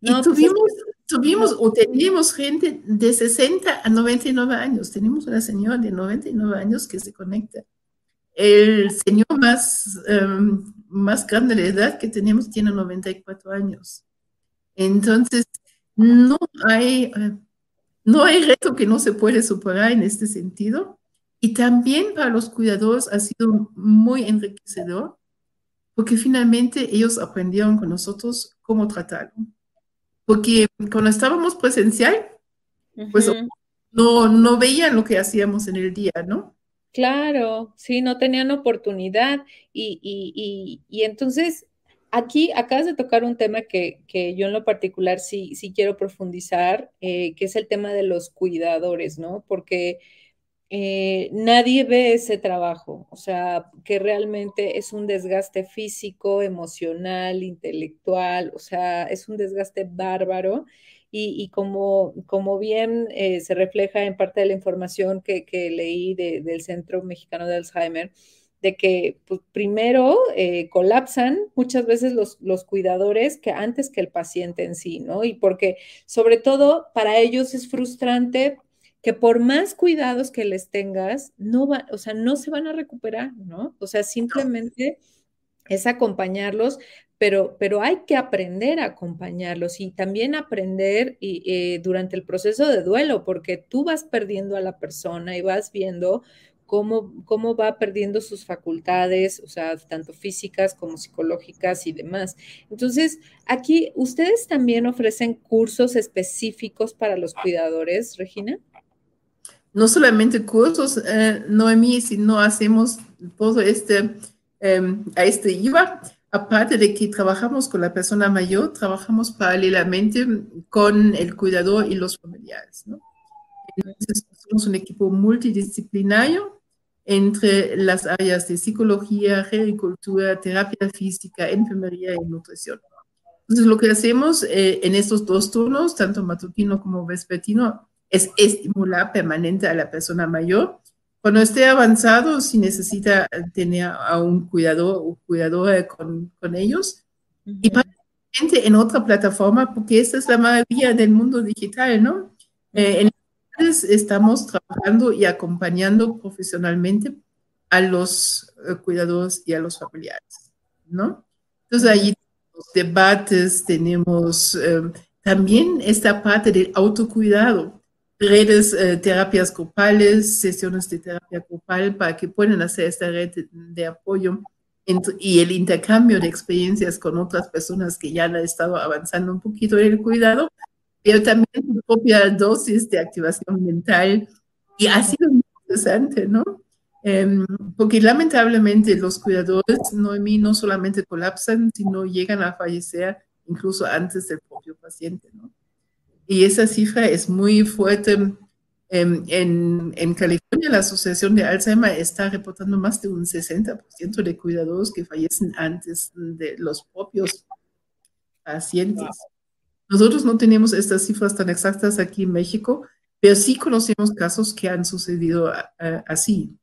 y pues tuvimos, tuvimos o tenemos gente de 60 a 99 años. Tenemos una señora de 99 años que se conecta. El señor más, em, más grande de edad que tenemos tiene 94 años. Entonces, no hay, eh, no hay reto que no se puede superar en este sentido. Y también para los cuidadores ha sido muy enriquecedor porque finalmente ellos aprendieron con nosotros cómo tratarlo porque cuando estábamos presencial, pues no, no veían lo que hacíamos en el día, ¿no? Claro, sí, no tenían oportunidad y, y, y, entonces aquí acabas de tocar un tema que, que, yo en lo particular sí, sí quiero profundizar, eh, que es el tema de los cuidadores, ¿no? Porque eh, nadie ve ese trabajo, o sea, que realmente es un desgaste físico, emocional, intelectual, o sea, es un desgaste bárbaro. Y, como, como bien eh, se refleja en parte de la información que, leí del Centro Mexicano de Alzheimer, de que pues, primero eh, colapsan muchas veces los, los, cuidadores que antes que el paciente en sí, ¿no? Y porque sobre todo para ellos es frustrante que por más cuidados que les tengas, no va, o sea, no se van a recuperar, ¿no? O sea, simplemente es acompañarlos, pero, pero hay que aprender a acompañarlos y también aprender y, eh, durante el proceso de duelo, porque tú vas perdiendo a la persona y vas viendo cómo, cómo va perdiendo sus facultades, o sea, tanto físicas como psicológicas y demás. Entonces, aquí, ¿ustedes también ofrecen cursos específicos para los cuidadores, Regina? No solamente cursos, eh, Noemí, sino hacemos todo este, em, a este IVA. Aparte de que trabajamos con la persona mayor, trabajamos paralelamente con el cuidador y los familiares. ¿no? Entonces, somos un equipo multidisciplinario entre las áreas de psicología, agricultura, terapia física, enfermería y nutrición. Entonces, lo que hacemos eh, en estos dos turnos, tanto matutino como vespertino, es estimular permanente a la persona mayor. Cuando esté avanzado, si necesita tener a un cuidador o cuidadora con, con ellos. Y en otra plataforma, porque esta es la maravilla del mundo digital, ¿no? Eh, en estamos trabajando y acompañando profesionalmente a los eh, cuidadores y a los familiares, ¿no? Entonces ahí tenemos debates, tenemos em, también esta parte del autocuidado, redes, eh, terapias grupales, sesiones de terapia grupal para que puedan hacer esta red de, apoyo y el intercambio de experiencias con otras personas que ya han estado avanzando un poquito en el cuidado, pero también su propia dosis de activación mental. Y ha sido muy interesante, ¿no? Em, porque lamentablemente los cuidadores, Noemí, no solamente colapsan, sino llegan a fallecer incluso antes del propio paciente, ¿no? Y esa cifra es muy fuerte. En, en, en, California, la Asociación de Alzheimer está reportando más de un 60% de cuidadores que fallecen antes de los propios pacientes. Nosotros no tenemos estas cifras tan exactas aquí en México, pero sí conocemos casos que han sucedido así.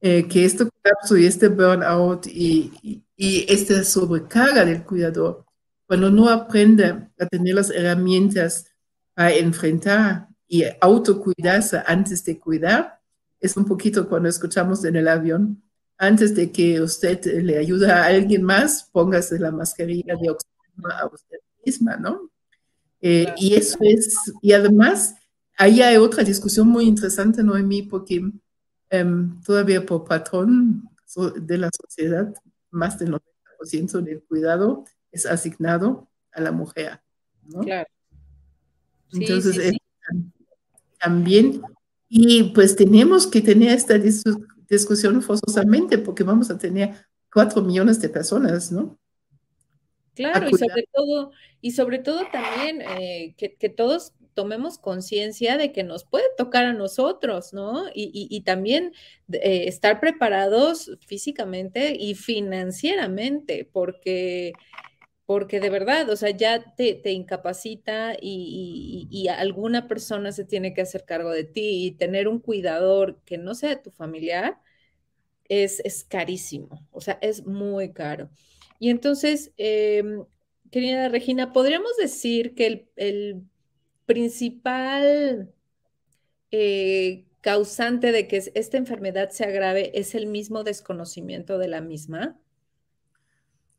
Eh, que este colapso y este burnout y, y, esta sobrecarga del cuidador, cuando no aprende a tener las herramientas para enfrentar y autocuidarse antes de cuidar, es un poquito cuando escuchamos en el avión, antes de que usted le ayude a alguien más, póngase la mascarilla de oxígeno a usted misma, ¿no? Eh, y eso es, y además, ahí hay otra discusión muy interesante, Noemí, porque em, todavía por patrón de la sociedad, más del 90% del cuidado es asignado a la mujer. ¿no? Claro. Entonces, también, y pues tenemos que tener esta discusión forzosamente porque vamos a tener cuatro millones de personas, ¿no? Claro, y sobre todo, y sobre todo también eh, que, todos tomemos conciencia de que nos puede tocar a nosotros, ¿no? Y, también eh, estar preparados físicamente y financieramente, porque, porque de verdad, o sea, ya te, incapacita y, alguna persona se tiene que hacer cargo de ti y tener un cuidador que no sea tu familiar es, es carísimo, o sea, es muy caro. Y entonces, em, querida Regina, ¿podríamos decir que el, principal eh, causante de que esta enfermedad se agrave es el mismo desconocimiento de la misma?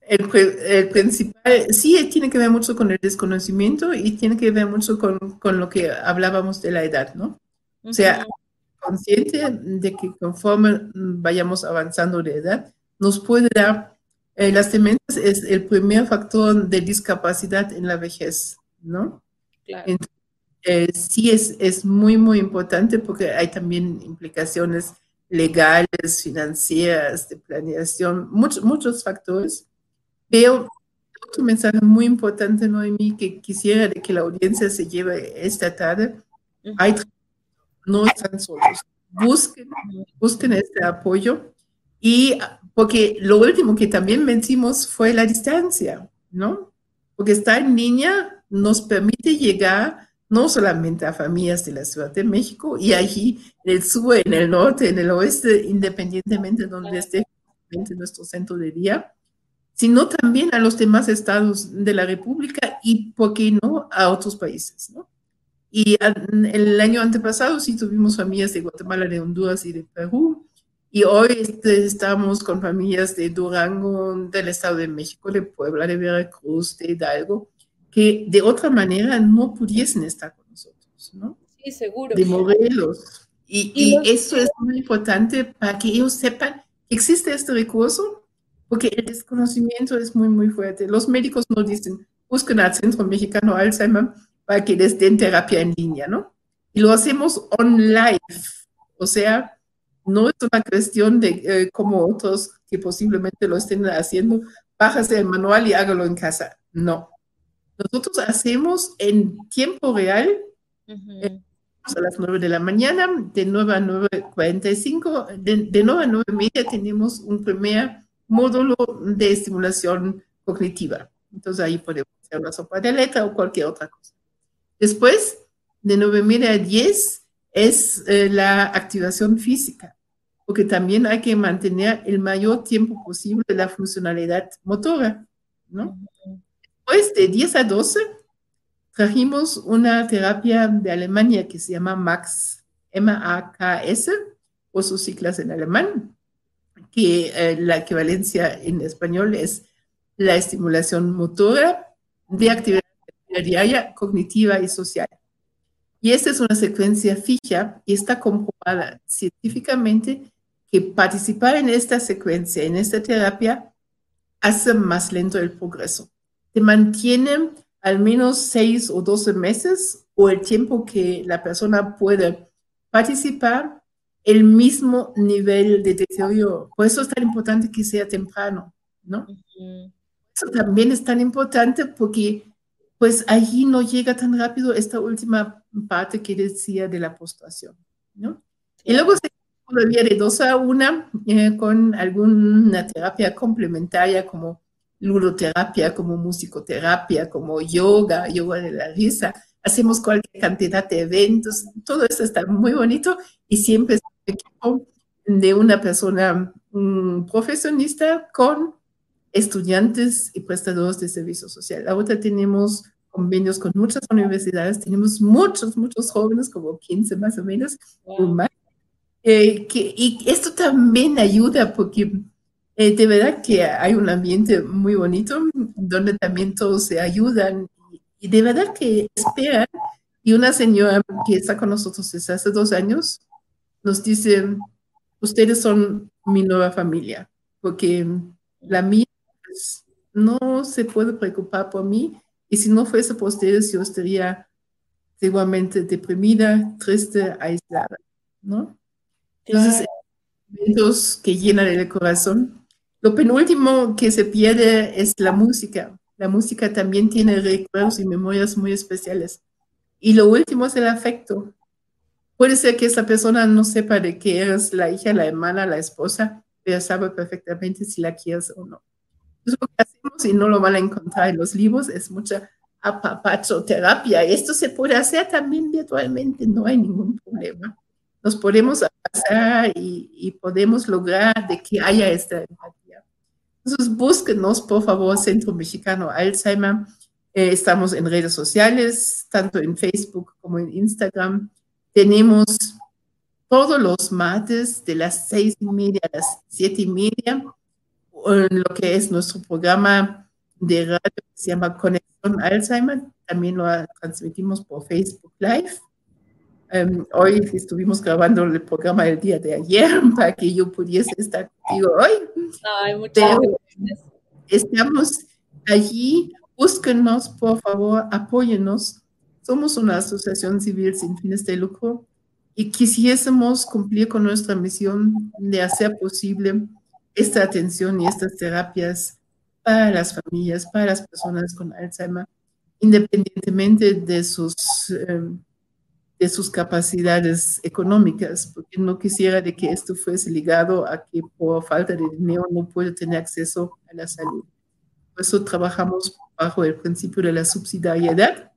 El, principal, sí, tiene que ver mucho con el desconocimiento y tiene que ver mucho con, lo que hablábamos de la edad, ¿no? O sea, consciente de que conforme vayamos avanzando de edad, nos puede dar eh, las demencias es el primer factor de discapacidad en la vejez, ¿no? Claro. Eh, sí es, es muy, muy importante porque hay también implicaciones legales, financieras, de planeación, muchos, muchos factores. Pero otro mensaje muy importante, Noemí, que quisiera de que la audiencia se lleve esta tarde, hay, no están solos. Busquen, busquen este apoyo. Y porque lo último que también vencimos fue la distancia, ¿no? Porque estar en línea nos permite llegar no solamente a familias de la Ciudad de México y allí en el sur, en el norte, en el oeste, independientemente de donde esté nuestro centro de día, sino también a los demás estados de la República y, ¿por qué no?, a otros países, ¿no? Y el año antepasado sí tuvimos familias de Guatemala, de Honduras y de Perú, y hoy este, estamos con familias de Durango, del Estado de México, de Puebla, de Veracruz, de Hidalgo, que de otra manera no pudiesen estar con nosotros, ¿no? Sí, seguro. De Morelos. Y, y, eso es muy importante para que ellos sepan que existe este recurso, porque el desconocimiento es muy, muy fuerte. Los médicos nos dicen, busquen al Centro Mexicano Alzheimer para que les den terapia en línea, ¿no? Y lo hacemos online, o sea, no es una cuestión de eh, como otros que posiblemente lo estén haciendo, bájase el manual y hágalo en casa. No. Nosotros hacemos en tiempo real, eh, a las 9 de la mañana, de 9 a 9.45, de, de 9 a 9 media tenemos un primer módulo de estimulación cognitiva. Entonces ahí podemos hacer una sopa de letra o cualquier otra cosa. Después, de 9 media a 10, es eh, la activación física porque también hay que mantener el mayor tiempo posible la funcionalidad motora, ¿no? Después de 10 a 12, trajimos una terapia de Alemania que se llama MAX, M-A-K-S, o sus siglas en alemán, que eh, la equivalencia en español es la estimulación motora de actividad diaria, cognitiva y social. Y esta es una secuencia fija y está comprobada científicamente que participar en esta secuencia, en esta terapia, hace más lento el progreso. Te mantiene al menos seis o doce meses o el tiempo que la persona puede participar el mismo nivel de deterioro. Por eso es tan importante que sea temprano, ¿no? Eso también es tan importante porque pues allí no llega tan rápido esta última parte que decía de la postración, ¿no? Y luego se todavía de dos a una eh, con alguna terapia complementaria como ludoterapia, como musicoterapia, como yoga, yoga de la risa. Hacemos cualquier cantidad de eventos, todo eso está muy bonito y siempre es equipo de una persona profesionista con estudiantes y prestadores de servicio social. Ahora tenemos convenios con muchas universidades, tenemos muchos, muchos jóvenes, como 15 más o menos, eh, que, y esto también ayuda porque eh, de verdad que hay un ambiente muy bonito donde también todos se ayudan y, de verdad que esperan. Y una señora que está con nosotros desde hace dos años nos dice, ustedes son mi nueva familia, porque la mía pues, no se puede preocupar por mí y si no fuese por ustedes yo estaría igualmente deprimida, triste, aislada, ¿no? Entonces, momentos que llenan el corazón. Lo penúltimo que se pierde es la música. La música también tiene recuerdos y memorias muy especiales. Y lo último es el afecto. Puede ser que esa persona no sepa de qué eres la hija, la hermana, la esposa, pero sabe perfectamente si la quieres o no. Entonces, lo que hacemos, y no lo van a encontrar en los libros, es mucha apapachoterapia. Esto se puede hacer también virtualmente, no hay ningún problema nos podemos pasar y, podemos lograr de que haya esta empatía. Entonces, búsquenos, por favor, Centro Mexicano Alzheimer. Eh, estamos en redes sociales, tanto en Facebook como en Instagram. Tenemos todos los martes de las seis y media a las siete y media, en lo que es nuestro programa de radio que se llama Conexión Alzheimer. También lo transmitimos por Facebook Live. Em, hoy estuvimos grabando el programa del día de ayer para que yo pudiese estar contigo hoy. Ay, muchas gracias. Estamos allí, búsquenos, por favor, apóyenos. Somos una asociación civil sin fines de lucro y quisiésemos cumplir con nuestra misión de hacer posible esta atención y estas terapias para las familias, para las personas con Alzheimer, independientemente de sus... Em, de sus capacidades económicas, porque no quisiera de que esto fuese ligado a que por falta de dinero no puede tener acceso a la salud. Por eso trabajamos bajo el principio de la subsidiariedad,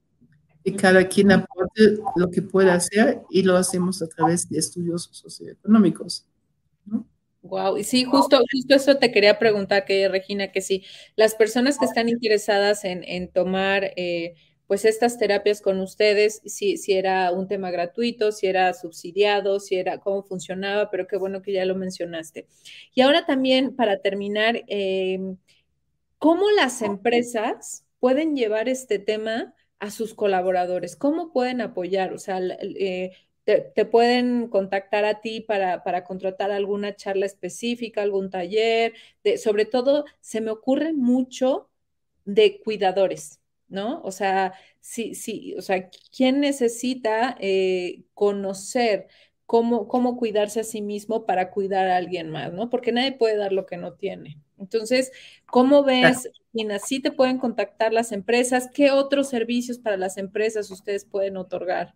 que cada quien aporte lo que pueda hacer y lo hacemos a través de estudios socioeconómicos. Wow, y sí, justo, justo eso te quería preguntar, que Regina, que sí, las personas que están interesadas en, en tomar eh, pues estas terapias con ustedes, si, si era un tema gratuito, si era subsidiado, si era cómo funcionaba, pero qué bueno que ya lo mencionaste. Y ahora también, para terminar, em, ¿cómo las empresas pueden llevar este tema a sus colaboradores? ¿Cómo pueden apoyar? O sea, eh, te, pueden contactar a ti para, para, contratar alguna charla específica, algún taller, de, sobre todo se me ocurre mucho de cuidadores, ¿no? O sea, sí, sí, o sea, ¿quién necesita eh, conocer cómo, cómo cuidarse a sí mismo para cuidar a alguien más, ¿no? Porque nadie puede dar lo que no tiene. Entonces, ¿cómo ves, Gina? ¿Sí te pueden contactar las empresas? ¿Qué otros servicios para las empresas ustedes pueden otorgar?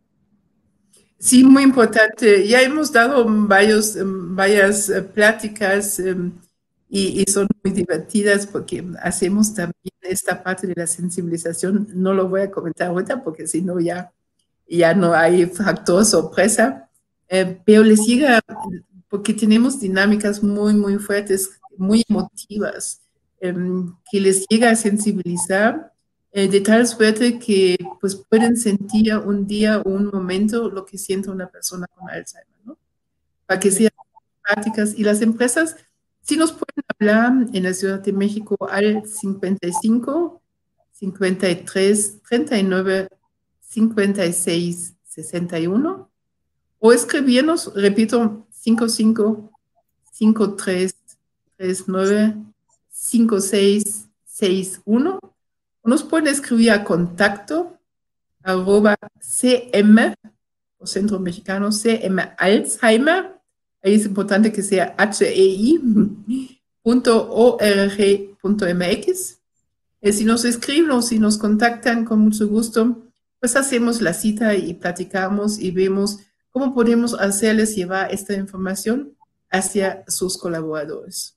Sí, muy importante. Ya hemos dado varios, varias eh, pláticas em, y, son muy divertidas porque hacemos también esta parte de la sensibilización. No lo voy a comentar ahorita porque si no ya, ya no hay factor sorpresa, eh, pero les llega porque tenemos dinámicas muy, muy fuertes, muy emotivas, em, que les llega a sensibilizar eh, de tal suerte que pues pueden sentir un día o un momento lo que siente una persona con Alzheimer, ¿no? Para que sean prácticas y las empresas sí nos pueden hablar en la Ciudad de México al 55 53 39 56 61 o escribirnos, repito, 55 53 39 56 61 nos pueden escribir a contacto arroba cm, o Centro Mexicano, cm Alzheimer, ahí es importante que sea hei.org.mx. Eh, si nos escriben o si nos contactan con mucho gusto, pues hacemos la cita y platicamos y vemos cómo podemos hacerles llevar esta información hacia sus colaboradores.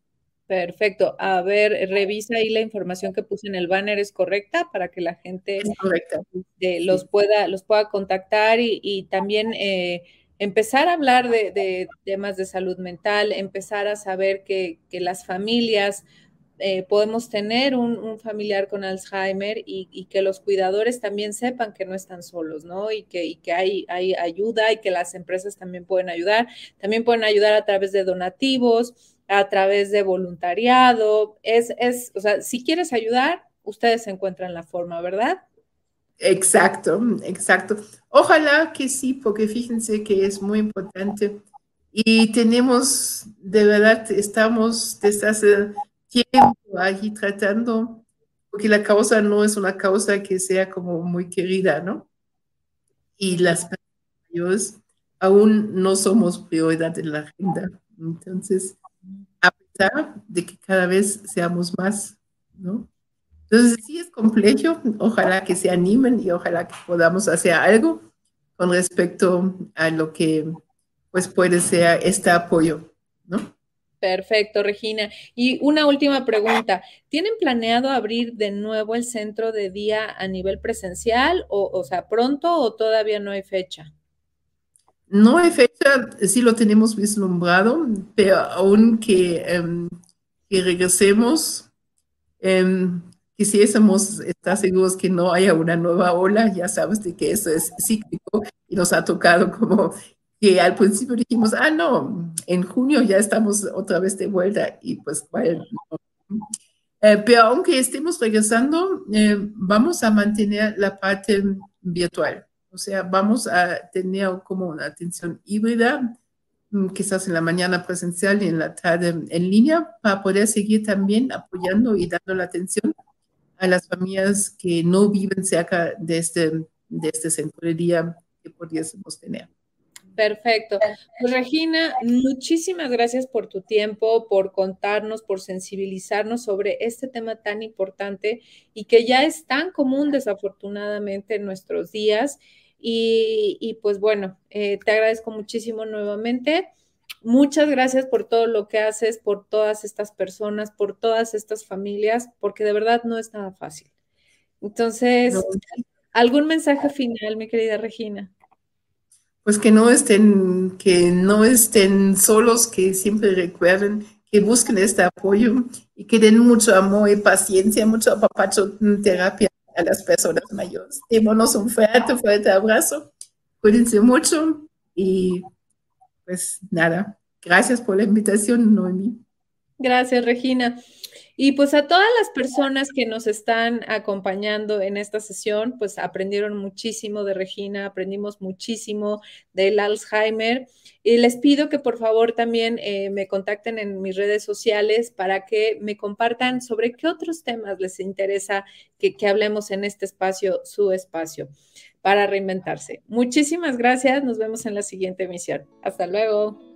Perfecto. A ver, revisa ahí la información que puse en el banner, ¿es correcta? Para que la gente este, los, pueda, los pueda contactar y, también eh, empezar a hablar de, temas de salud mental, empezar a saber que, las familias eh, podemos tener un, familiar con Alzheimer y, que los cuidadores también sepan que no están solos, ¿no? Y que, y que hay, hay ayuda y que las empresas también pueden ayudar. También pueden ayudar a través de donativos a través de voluntariado. Es, es, o sea, si quieres ayudar, ustedes encuentran la forma, ¿verdad? Exacto, exacto. Ojalá que sí, porque fíjense que es muy importante. Y tenemos, de verdad, estamos desde hace tiempo allí tratando, porque la causa no es una causa que sea como muy querida, ¿no? Y las mayores aún no somos prioridad en la agenda. Entonces, de que cada vez seamos más, ¿no? Entonces sí es complejo, ojalá que se animen y ojalá que podamos hacer algo con respecto a lo que pues puede ser este apoyo, ¿no? Perfecto, Regina. Y una última pregunta. ¿Tienen planeado abrir de nuevo el centro de día a nivel presencial o, o sea, pronto o todavía no hay fecha? No hay fecha, sí lo tenemos vislumbrado, pero aún que, em, que regresemos, em, quisiésemos estar seguros que no haya una nueva ola, ya sabes de que eso es cíclico y nos ha tocado como que al principio dijimos, ah, no, en junio ya estamos otra vez de vuelta y pues bueno, eh, pero aunque estemos regresando, eh, vamos a mantener la parte virtual. O sea, vamos a tener como una atención híbrida, mm, quizás en la mañana presencial y en la tarde en línea, para poder seguir también apoyando y dando la atención a las familias que no viven cerca de este, de este centro de día que pudiésemos tener. Perfecto. Pues Regina, muchísimas gracias por tu tiempo, por contarnos, por sensibilizarnos sobre este tema tan importante y que ya es tan común desafortunadamente en nuestros días y, pues bueno, eh, te agradezco muchísimo nuevamente. Muchas gracias por todo lo que haces, por todas estas personas, por todas estas familias, porque de verdad no es nada fácil. Entonces, ¿algún mensaje final, mi querida Regina? Pues que no estén, que no estén solos, que siempre recuerden que busquen este apoyo y que den mucho amor y paciencia, mucho apapacho, terapia a las personas mayores. Démonos un fuerte, fuerte abrazo. Cuídense mucho y pues nada, gracias por la invitación, Noemi. Gracias, Regina. Y pues a todas las personas que nos están acompañando en esta sesión, pues aprendieron muchísimo de Regina, aprendimos muchísimo del Alzheimer. Y les pido que por favor también eh, me contacten en mis redes sociales para que me compartan sobre qué otros temas les interesa que, que hablemos en este espacio, su espacio, para reinventarse. Muchísimas gracias. Nos vemos en la siguiente emisión. Hasta luego.